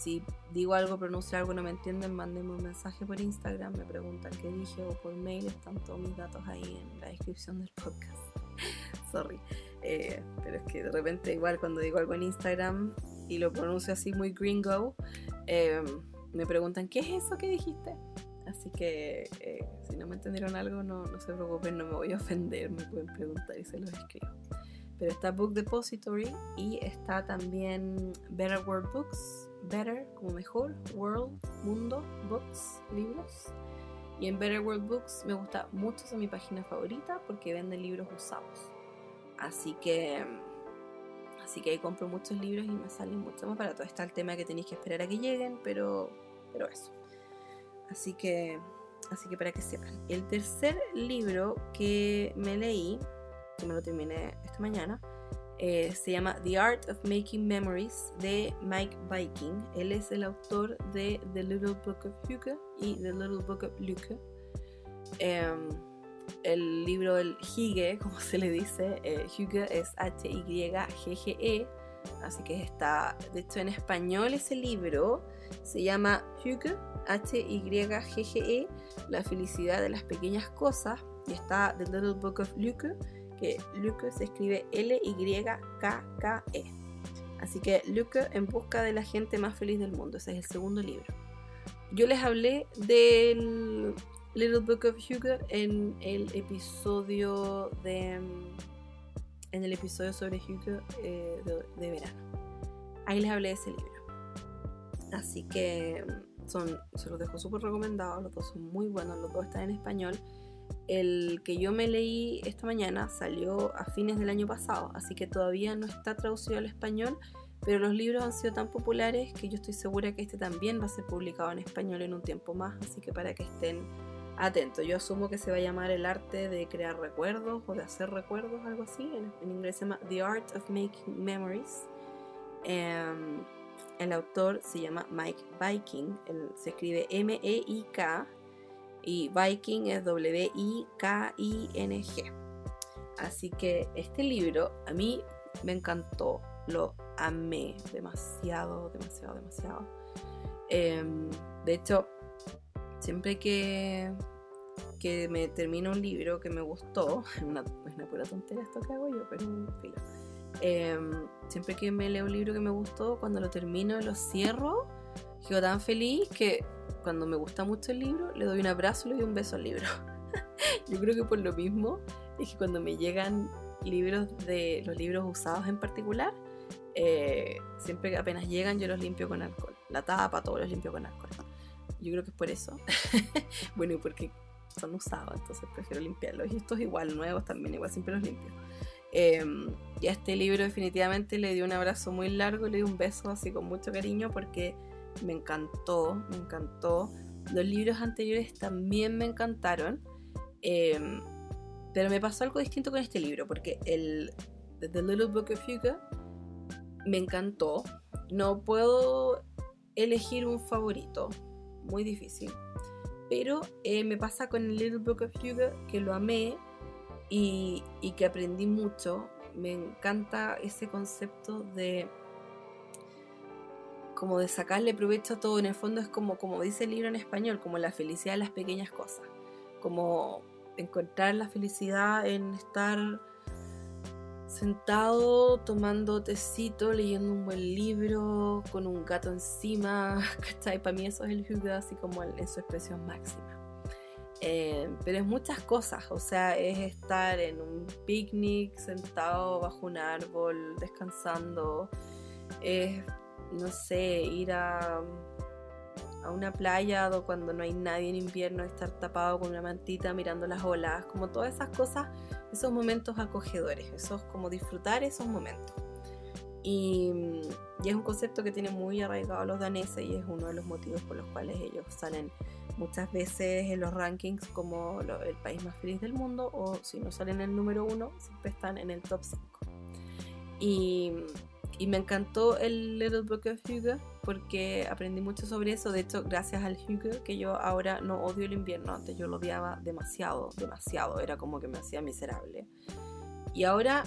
si digo algo, pronuncio algo, no me entienden, mándenme un mensaje por Instagram, me preguntan qué dije o por mail, están todos mis datos ahí en la descripción del podcast. Sorry. Eh, pero es que de repente igual cuando digo algo en Instagram y lo pronuncio así muy gringo, em, me preguntan qué es eso que dijiste. Así que eh, si no me entendieron algo, no, no se preocupen, no me voy a ofender, me pueden preguntar y se los escribo. Pero está Book Depository y está también Better World Books, Better como mejor, World, Mundo, Books, libros. Y en Better World Books me gusta mucho, es mi página favorita porque venden libros usados. Así que así que ahí compro muchos libros y me salen mucho más barato. Está el tema que tenéis que esperar a que lleguen, pero pero eso. Así que así que para que sepan. El tercer libro que me leí, que me lo terminé esta mañana, eh, se llama The Art of Making Memories de Mike Viking. Él es el autor de The Little Book of Hugo y The Little Book of Luke. Em, el libro del Hige, como se le dice, eh, Hugo es H-Y-G-G-E, así que está, de hecho en español ese libro se llama Hugo, H-Y-G-G-E, La felicidad de las pequeñas cosas. Y está The Little Book of Luke, que Luke se escribe L-Y-K-K-E. Así que Luke en busca de la gente más feliz del mundo. Ese es el segundo libro. Yo les hablé del Little Book of Hugo en el episodio de en el episodio sobre Hugo eh, de, verano. Ahí les hablé de ese libro. Así que son, se los dejo súper recomendados, los dos son muy buenos, los dos están en español. El que yo me leí esta mañana salió a fines del año pasado, así que todavía no está traducido al español, pero los libros han sido tan populares que yo estoy segura que este también va a ser publicado en español en un tiempo más, así que para que estén atentos. Yo asumo que se va a llamar el arte de crear recuerdos o de hacer recuerdos, algo así. En, inglés se llama The Art of Making Memories. Em, el autor se llama Mike Viking, se escribe M-E-I-K y Viking es W-I-K-I-N-G. Así que este libro a mí me encantó, lo amé demasiado, demasiado, demasiado. Em, de hecho, siempre que, que me termino un libro que me gustó, es una, pura tontería esto que hago yo, pero filo. Em, siempre que me leo un libro que me gustó, cuando lo termino lo cierro, quedo tan feliz que cuando me gusta mucho el libro, le doy un abrazo y le doy un beso al libro. yo creo que por lo mismo es que cuando me llegan libros de los libros usados en particular, eh, siempre que apenas llegan yo los limpio con alcohol. La tapa, todo los limpio con alcohol. Yo creo que es por eso. bueno, y porque son usados, entonces prefiero limpiarlos. Y estos igual, nuevos también, igual siempre los limpio. Em, y a este libro definitivamente le di un abrazo muy largo, le di un beso así con mucho cariño porque me encantó, me encantó. Los libros anteriores también me encantaron, em, pero me pasó algo distinto con este libro porque el The Little Book of Hugo me encantó. No puedo elegir un favorito, muy difícil. Pero eh, me pasa con el Little Book of Hugo que lo amé y, que aprendí mucho. Me encanta ese concepto de como de sacarle provecho a todo. En el fondo es como, como dice el libro en español, como la felicidad de las pequeñas cosas. Como encontrar la felicidad en estar sentado tomando tecito, leyendo un buen libro, con un gato encima, ¿cachai? Para mí eso es el Hugo así como en su expresión máxima. Eh, pero es muchas cosas, o sea, es estar en un picnic sentado bajo un árbol, descansando, es, no sé, ir a, a una playa cuando no hay nadie en invierno, estar tapado con una mantita mirando las olas, como todas esas cosas esos momentos acogedores, esos como disfrutar esos momentos. Y, es un concepto que tiene muy arraigado a los daneses y es uno de los motivos por los cuales ellos salen muchas veces en los rankings como el país más feliz del mundo o si no salen en el número uno, siempre están en el top 5. Y, y me encantó el Little Book of Hugo porque aprendí mucho sobre eso. De hecho, gracias al Hugo, que yo ahora no odio el invierno. Antes yo lo odiaba demasiado, demasiado. Era como que me hacía miserable. Y ahora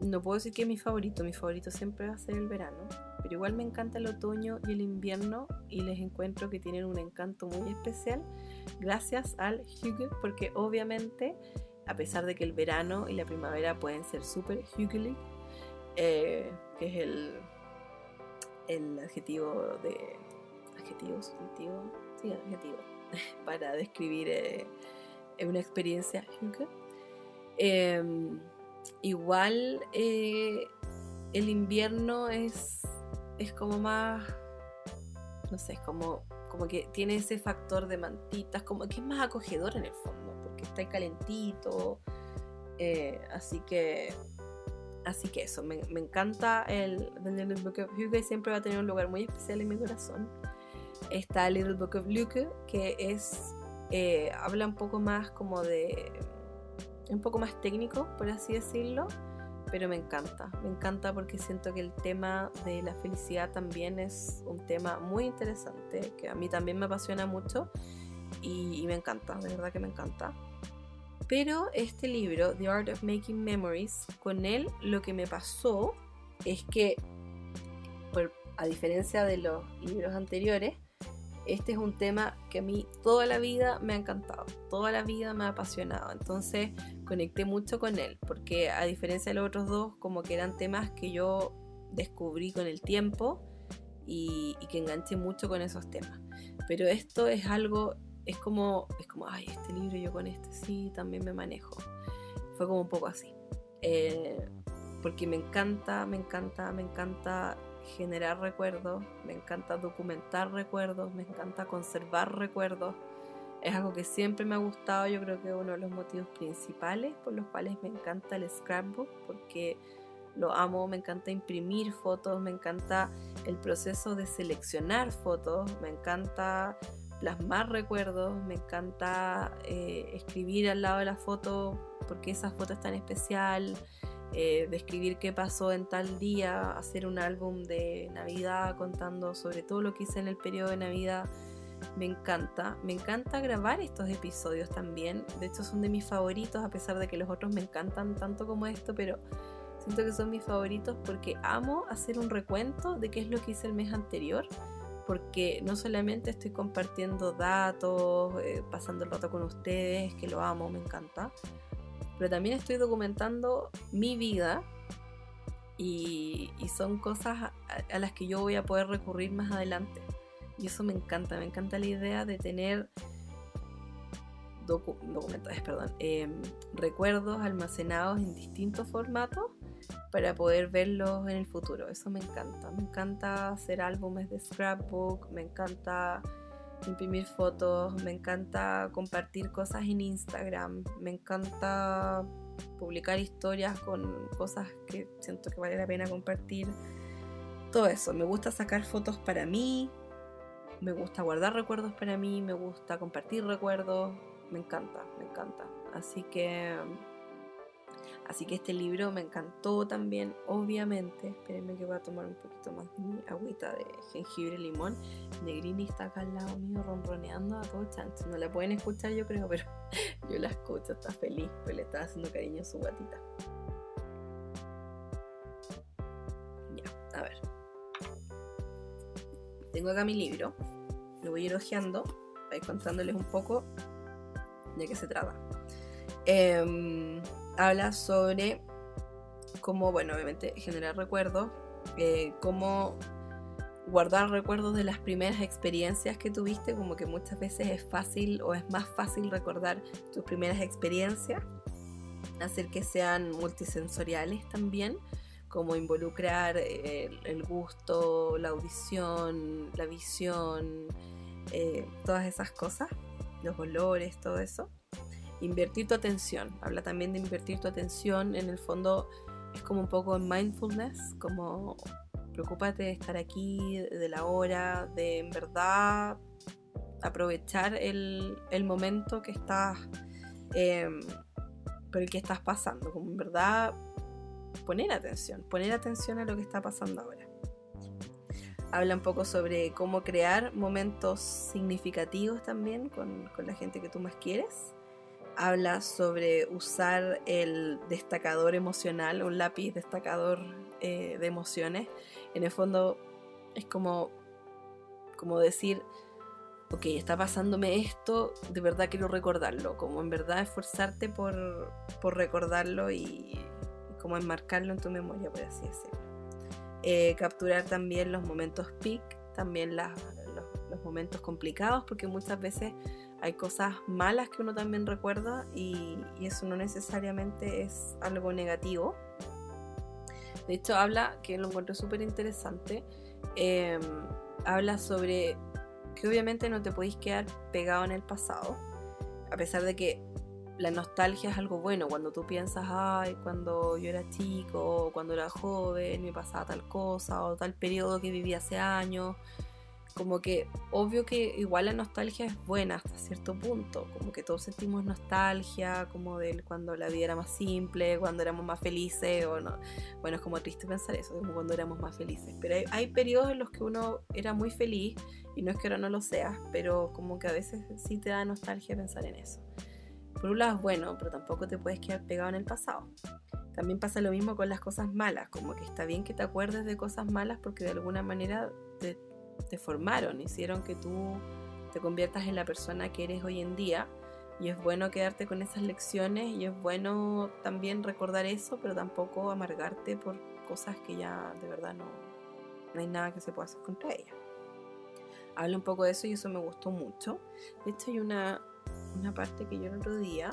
no puedo decir que es mi favorito. Mi favorito siempre va a ser el verano. Pero igual me encanta el otoño y el invierno. Y les encuentro que tienen un encanto muy especial. Gracias al Hugo, porque obviamente, a pesar de que el verano y la primavera pueden ser súper hugely, eh, que es el, el adjetivo de. adjetivo, subjetivo, sí, adjetivo, para describir eh, una experiencia em, igual eh, el invierno es, es como más, no sé, es como, como que tiene ese factor de mantitas, como que es más acogedor en el fondo, porque está calentito, así que Así que eso, me, encanta el The Little Book of y siempre va a tener un lugar muy especial en mi corazón. Está el Little Book of Luke, que es, eh, habla un poco más como de, un poco más técnico, por así decirlo, pero me encanta, me encanta porque siento que el tema de la felicidad también es un tema muy interesante, que a mí también me apasiona mucho y me encanta, de verdad que me encanta. Pero este libro, The Art of Making Memories, con él lo que me pasó es que, a diferencia de los libros anteriores, este es un tema que a mí toda la vida me ha encantado, toda la vida me ha apasionado, entonces conecté mucho con él, porque a diferencia de los otros dos, como que eran temas que yo descubrí con el tiempo y, que enganché mucho con esos temas. Pero esto es algo, es como, es como, ay, este libro yo con este sí, también me manejo. Fue como un poco así. Eh, porque me encanta, me encanta, me encanta generar recuerdos, me encanta documentar recuerdos, me encanta conservar recuerdos. Es algo que siempre me ha gustado, yo creo que es uno de los motivos principales por los cuales me encanta el scrapbook, porque lo amo, me encanta imprimir fotos, me encanta el proceso de seleccionar fotos, me encanta plasmar recuerdos, me encanta eh, escribir al lado de la foto porque esa foto es tan especial, eh, describir qué pasó en tal día, hacer un álbum de Navidad contando sobre todo lo que hice en el periodo de Navidad. Me encanta, me encanta grabar estos episodios también. De hecho son de mis favoritos, a pesar de que los otros me encantan tanto como esto, pero siento que son mis favoritos porque amo hacer un recuento de qué es lo que hice el mes anterior. Porque no solamente estoy compartiendo datos, eh, pasando el rato con ustedes, que lo amo, me encanta, pero también estoy documentando mi vida y, son cosas a, las que yo voy a poder recurrir más adelante. Y eso me encanta, me encanta la idea de tener perdón, em, recuerdos almacenados en distintos formatos para poder verlos en el futuro. Eso me encanta. Me encanta hacer álbumes de scrapbook, me encanta imprimir fotos, me encanta compartir cosas en Instagram, me encanta publicar historias con cosas que siento que vale la pena compartir. Todo eso, me gusta sacar fotos para mí, me gusta guardar recuerdos para mí, me gusta compartir recuerdos, me encanta, me encanta. Así que Así que este libro me encantó también, obviamente. Espérenme que voy a tomar un poquito más de mi agüita de jengibre limón. Negrini está acá al lado mío ronroneando a todo chancho. No la pueden escuchar yo creo, pero yo la escucho, está feliz, pues le está haciendo cariño a su gatita. Ya, a ver. Tengo acá mi libro. Lo voy a ir hojeando, ir contándoles un poco de qué se trata. Eh, habla sobre cómo, bueno, obviamente generar recuerdos, eh, cómo guardar recuerdos de las primeras experiencias que tuviste, como que muchas veces es fácil o es más fácil recordar tus primeras experiencias, hacer que sean multisensoriales también, como involucrar eh, el, gusto, la audición, la visión, eh, todas esas cosas, los olores, todo eso invertir tu atención. Habla también de invertir tu atención. En el fondo es como un poco en mindfulness, como preocúpate de estar aquí, de la hora, de en verdad aprovechar el, momento que estás, em, por el que estás pasando, como en verdad poner atención, poner atención a lo que está pasando ahora. Habla un poco sobre cómo crear momentos significativos también con, con la gente que tú más quieres habla sobre usar el destacador emocional, un lápiz destacador eh, de emociones. En el fondo es como, como decir, ok, está pasándome esto, de verdad quiero recordarlo, como en verdad esforzarte por, recordarlo y, como enmarcarlo en tu memoria, por así decirlo. Eh, capturar también los momentos peak, también los, los momentos complicados, porque muchas veces hay cosas malas que uno también recuerda y, eso no necesariamente es algo negativo. De hecho, habla, que lo encuentro súper interesante, em, habla sobre que obviamente no te podéis quedar pegado en el pasado, a pesar de que la nostalgia es algo bueno, cuando tú piensas, ay, cuando yo era chico, cuando era joven, me pasaba tal cosa, o tal periodo que viví hace años, como que obvio que igual la nostalgia es buena hasta cierto punto, como que todos sentimos nostalgia, como de cuando la vida era más simple, cuando éramos más felices, o no, bueno, es como triste pensar eso, como cuando éramos más felices, pero hay, hay periodos en los que uno era muy feliz, y no es que ahora no lo seas, pero como que a veces sí te da nostalgia pensar en eso. Por un lado es bueno, pero tampoco te puedes quedar pegado en el pasado. También pasa lo mismo con las cosas malas, como que está bien que te acuerdes de cosas malas porque de alguna manera te, te formaron, hicieron que tú te conviertas en la persona que eres hoy en día. Y es bueno quedarte con esas lecciones y es bueno también recordar eso, pero tampoco amargarte por cosas que ya de verdad no, no hay nada que se pueda hacer contra ellas. Habla un poco de eso y eso me gustó mucho. De hecho hay una, una parte que yo el otro día...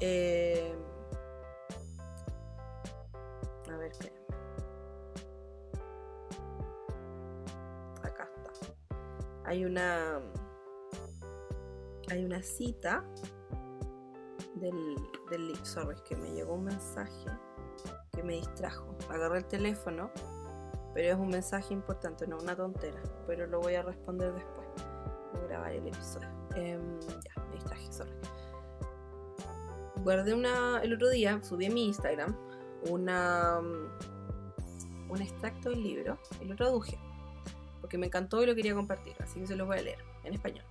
Eh, a ver, espérenme. Hay una hay una cita del, del es que me llegó un mensaje que me distrajo. Agarré el teléfono, pero es un mensaje importante, no una tontera, pero lo voy a responder después. A grabar el episodio. Em, ya, me distraje, sorry. Guardé una, el otro día, subí a mi Instagram una, un extracto del libro y lo traduje, porque me encantó y lo quería compartir, así que se los voy a leer en español.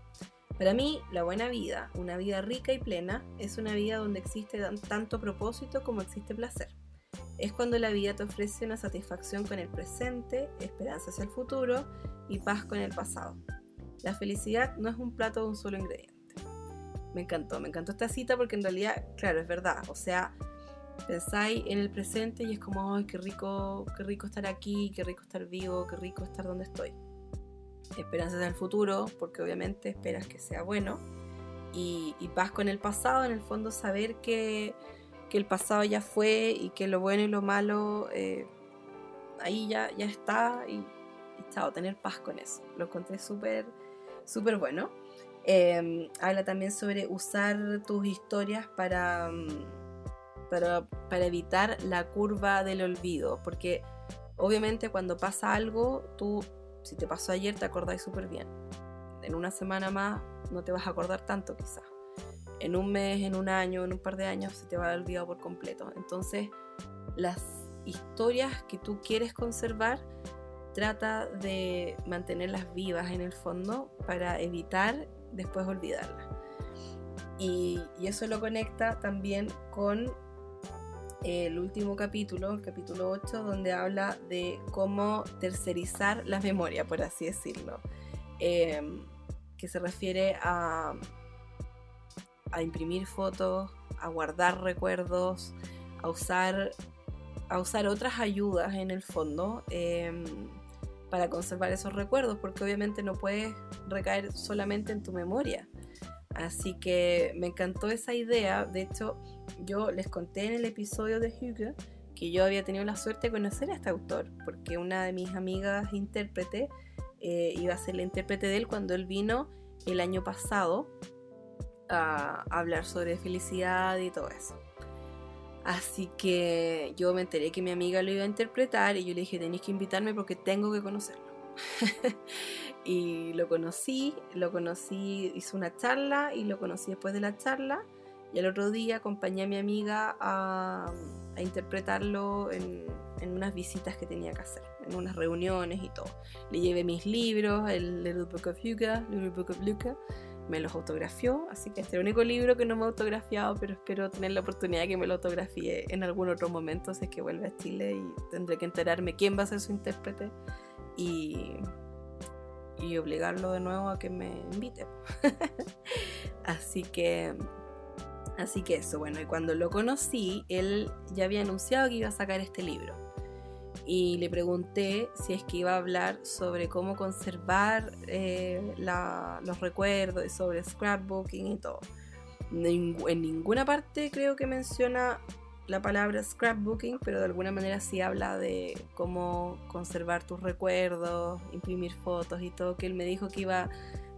Para mí, la buena vida, una vida rica y plena, es una vida donde existe tanto propósito como existe placer. Es cuando la vida te ofrece una satisfacción con el presente, esperanza hacia el futuro y paz con el pasado. La felicidad no es un plato de un solo ingrediente. Me encantó, me encantó esta cita porque en realidad, claro, es verdad. O sea, pensáis en el presente y es como, ay, qué rico, qué rico estar aquí, qué rico estar vivo, qué rico estar donde estoy esperanzas del futuro, porque obviamente esperas que sea bueno, y, paz con el pasado, en el fondo saber que, el pasado ya fue y que lo bueno y lo malo eh, ahí ya, ya está, y, y tener paz con eso. Lo encontré súper, súper bueno. Em, habla también sobre usar tus historias para, para, para evitar la curva del olvido, porque obviamente cuando pasa algo, tú si te pasó ayer, te acordáis súper bien. En una semana más no te vas a acordar tanto quizás. En un mes, en un año, en un par de años se te va a olvidar por completo. Entonces, las historias que tú quieres conservar, trata de mantenerlas vivas en el fondo para evitar después olvidarlas. Y, y eso lo conecta también con el último capítulo, el capítulo 8, donde habla de cómo tercerizar la memoria, por así decirlo, em, que se refiere a, a imprimir fotos, a guardar recuerdos, a usar, a usar otras ayudas en el fondo em, para conservar esos recuerdos, porque obviamente no puedes recaer solamente en tu memoria. Así que me encantó esa idea. De hecho, yo les conté en el episodio de Hugo que yo había tenido la suerte de conocer a este autor, porque una de mis amigas intérprete eh, iba a ser la intérprete de él cuando él vino el año pasado a hablar sobre felicidad y todo eso. Así que yo me enteré que mi amiga lo iba a interpretar y yo le dije, tenéis que invitarme porque tengo que conocerlo. y lo conocí, lo conocí, hizo una charla y lo conocí después de la charla. Y el otro día acompañé a mi amiga a, interpretarlo en, unas visitas que tenía que hacer, en unas reuniones y todo. Le llevé mis libros, el Little Book of Yuga, Little Book of Luca, me los autografió, así que este es el único libro que no me ha autografiado, pero espero tener la oportunidad de que me lo autografíe en algún otro momento, si es que vuelve a Chile y tendré que enterarme quién va a ser su intérprete y, y obligarlo de nuevo a que me invite. así que así que eso, bueno, y cuando lo conocí, él ya había anunciado que iba a sacar este libro. Y le pregunté si es que iba a hablar sobre cómo conservar eh, los recuerdos, y sobre scrapbooking y todo. En ninguna parte creo que menciona la palabra scrapbooking, pero de alguna manera sí habla de cómo conservar tus recuerdos, imprimir fotos y todo, que él me dijo que iba,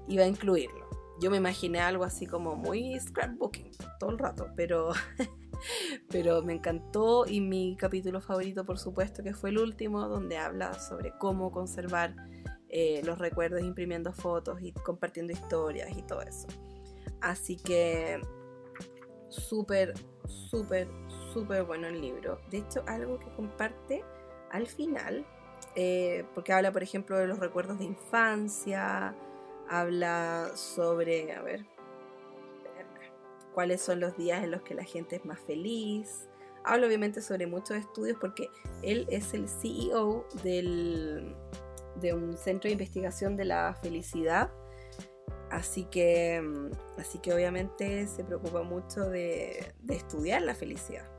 iba a incluirlo. Yo me imaginé algo así como muy scrapbooking todo el rato, pero, pero me encantó y mi capítulo favorito, por supuesto, que fue el último, donde habla sobre cómo conservar eh, los recuerdos imprimiendo fotos y compartiendo historias y todo eso. Así que súper, súper, súper bueno el libro. De hecho, algo que comparte al final, eh, porque habla, por ejemplo, de los recuerdos de infancia, habla sobre, a ver, cuáles son los días en los que la gente es más feliz. Habla obviamente sobre muchos estudios porque él es el CEO del, de un centro de investigación de la felicidad. Así que, mm, así que obviamente se preocupa mucho de, de estudiar la felicidad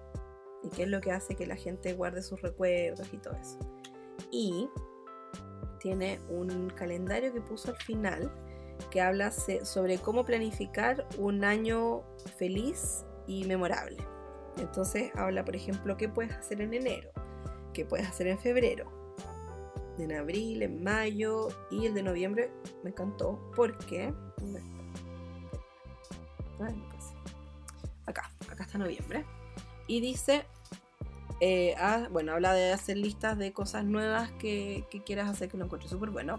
y qué es lo que hace que la gente guarde sus recuerdos y todo eso. Y tiene un calendario que puso al final que habla sobre cómo planificar un año feliz y memorable. Entonces habla, por ejemplo, qué puedes hacer en enero, qué puedes hacer en febrero, en abril, en mayo y el de noviembre me encantó porque... Acá, acá está noviembre. Y dice, eh, ah, bueno, habla de hacer listas de cosas nuevas que, quieras hacer, que lo encuentro súper bueno.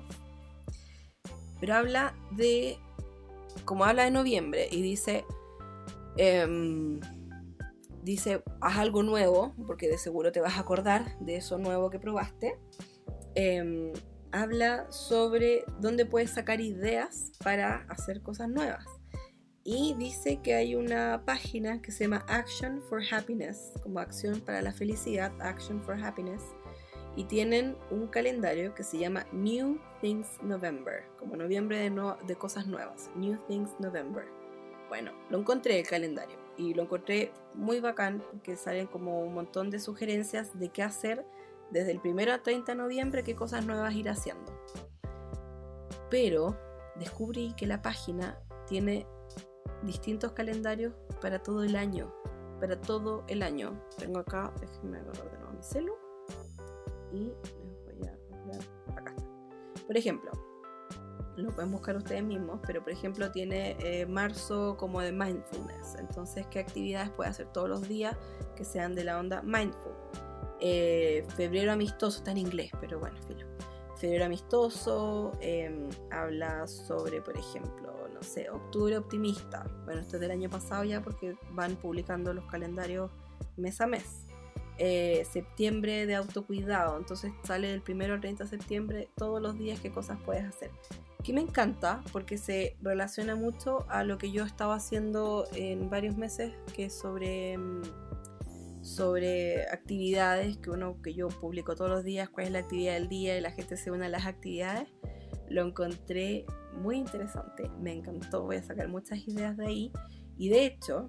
Pero habla de, como habla de noviembre y dice, em, dice, haz algo nuevo, porque de seguro te vas a acordar de eso nuevo que probaste. Em, habla sobre dónde puedes sacar ideas para hacer cosas nuevas. Y dice que hay una página que se llama Action for Happiness, como acción para la felicidad, Action for Happiness. Y tienen un calendario que se llama New Things November, como noviembre de, de cosas nuevas, New Things November. Bueno, lo encontré el calendario y lo encontré muy bacán porque salen como un montón de sugerencias de qué hacer desde el 1 a 30 de noviembre, qué cosas nuevas ir haciendo. Pero descubrí que la página tiene distintos calendarios para todo el año. Para todo el año. Tengo acá, déjenme agarrar de mi celu. Y les voy a Acá está. Por ejemplo, lo pueden buscar ustedes mismos, pero por ejemplo tiene eh, marzo como de mindfulness. Entonces, ¿qué actividades puede hacer todos los días que sean de la onda mindful? Eh, febrero amistoso está en inglés, pero bueno, filo. Febrero amistoso em, habla sobre, por ejemplo, octubre optimista. Bueno, esto es del año pasado ya porque van publicando los calendarios mes a mes. Eh, septiembre de autocuidado, entonces sale del primero al 30 de septiembre todos los días qué cosas puedes hacer. Que me encanta porque se relaciona mucho a lo que yo estaba haciendo en varios meses, que es sobre, mm, sobre actividades que uno que yo publico todos los días, cuál es la actividad del día y la gente se une a las actividades. Lo encontré muy interesante, me encantó, voy a sacar muchas ideas de ahí. Y de hecho,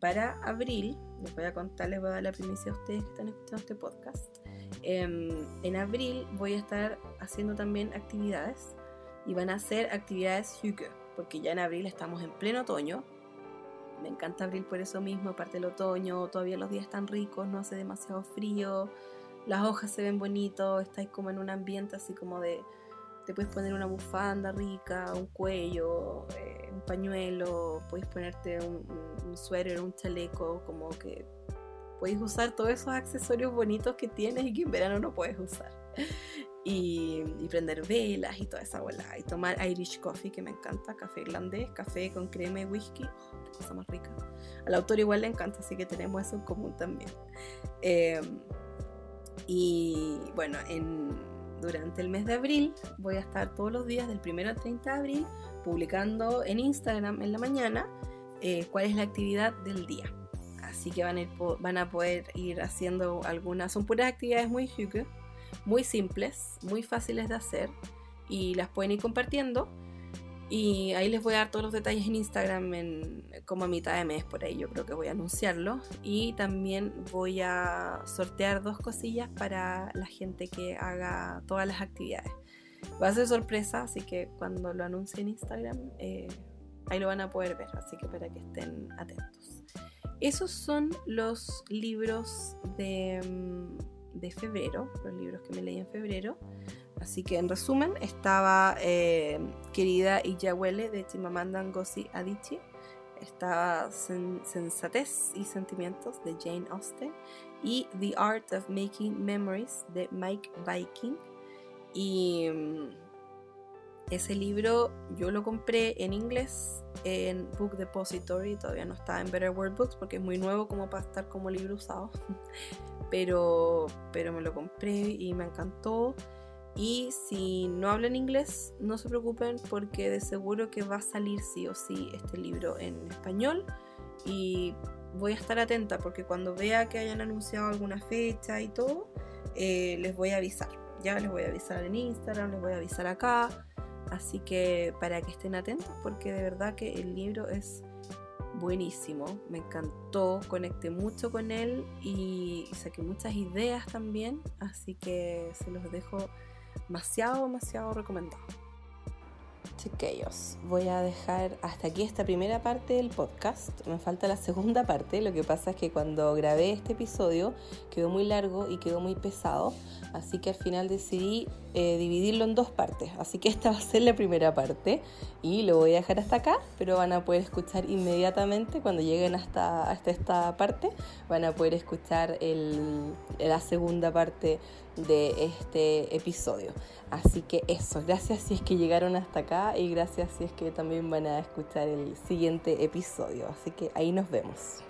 para abril, les voy a contar, les voy a dar la primicia a ustedes que están escuchando este podcast. Em, en abril voy a estar haciendo también actividades y van a ser actividades Hugo, porque ya en abril estamos en pleno otoño. Me encanta abril por eso mismo, aparte del otoño, todavía los días están ricos, no hace demasiado frío, las hojas se ven bonitos, estáis como en un ambiente así como de te puedes poner una bufanda rica, un cuello, eh, un pañuelo, puedes ponerte un, un, suéter, un chaleco, como que puedes usar todos esos accesorios bonitos que tienes y que en verano no puedes usar. Y, prender velas y toda esa bola. Y tomar Irish coffee, que me encanta, café irlandés, café con crema y whisky, oh, cosa más rica. Al autor igual le encanta, así que tenemos eso en común también. Em, y bueno, en durante el mes de abril voy a estar todos los días del 1 al 30 de abril publicando en Instagram en la mañana eh, cuál es la actividad del día. Así que van a, poder ir haciendo algunas, son puras actividades muy muy simples, muy fáciles de hacer y las pueden ir compartiendo y ahí les voy a dar todos los detalles en Instagram como a mitad de mes, por ahí yo creo que voy a anunciarlo. Y también voy a sortear dos cosillas para la gente que haga todas las actividades. Va a ser sorpresa, así que cuando lo anuncie en Instagram, eh, ahí lo van a poder ver, así que para que estén atentos. Esos son los libros de, mm, de febrero, los libros que me leí en febrero. Así que en resumen, estaba eh, Querida y Yahuele de Chimamanda Ngozi Adichie, estaba Sensatez y Sentimientos de Jane Austen y The Art of Making Memories de Mike Viking. Y mm, ese libro yo lo compré en inglés en Book Depository, todavía no está en Better World Books porque es muy nuevo como para estar como libro usado. Pero, pero me lo compré y me encantó. Y si no hablan inglés, no se preocupen porque de seguro que va a salir sí o sí este libro en español. Y voy a estar atenta porque cuando vea que hayan anunciado alguna fecha y todo, eh, les voy a avisar. ya les voy a avisar en Instagram, les voy a avisar acá. Así que para que estén atentos porque de verdad que el libro es buenísimo, me encantó, conecté mucho con él y saqué muchas ideas también, así que se los dejo demasiado, demasiado recomendado. Chiquillos, voy a dejar hasta aquí esta primera parte del podcast. Me falta la segunda parte. Lo que pasa es que cuando grabé este episodio quedó muy largo y quedó muy pesado. Así que al final decidí eh, dividirlo en dos partes. Así que esta va a ser la primera parte y lo voy a dejar hasta acá, pero van a poder escuchar inmediatamente cuando lleguen hasta, hasta esta parte. Van a poder escuchar el, la segunda parte de este episodio. Así que eso, gracias si es que llegaron hasta acá y gracias si es que también van a escuchar el siguiente episodio. Así que ahí nos vemos.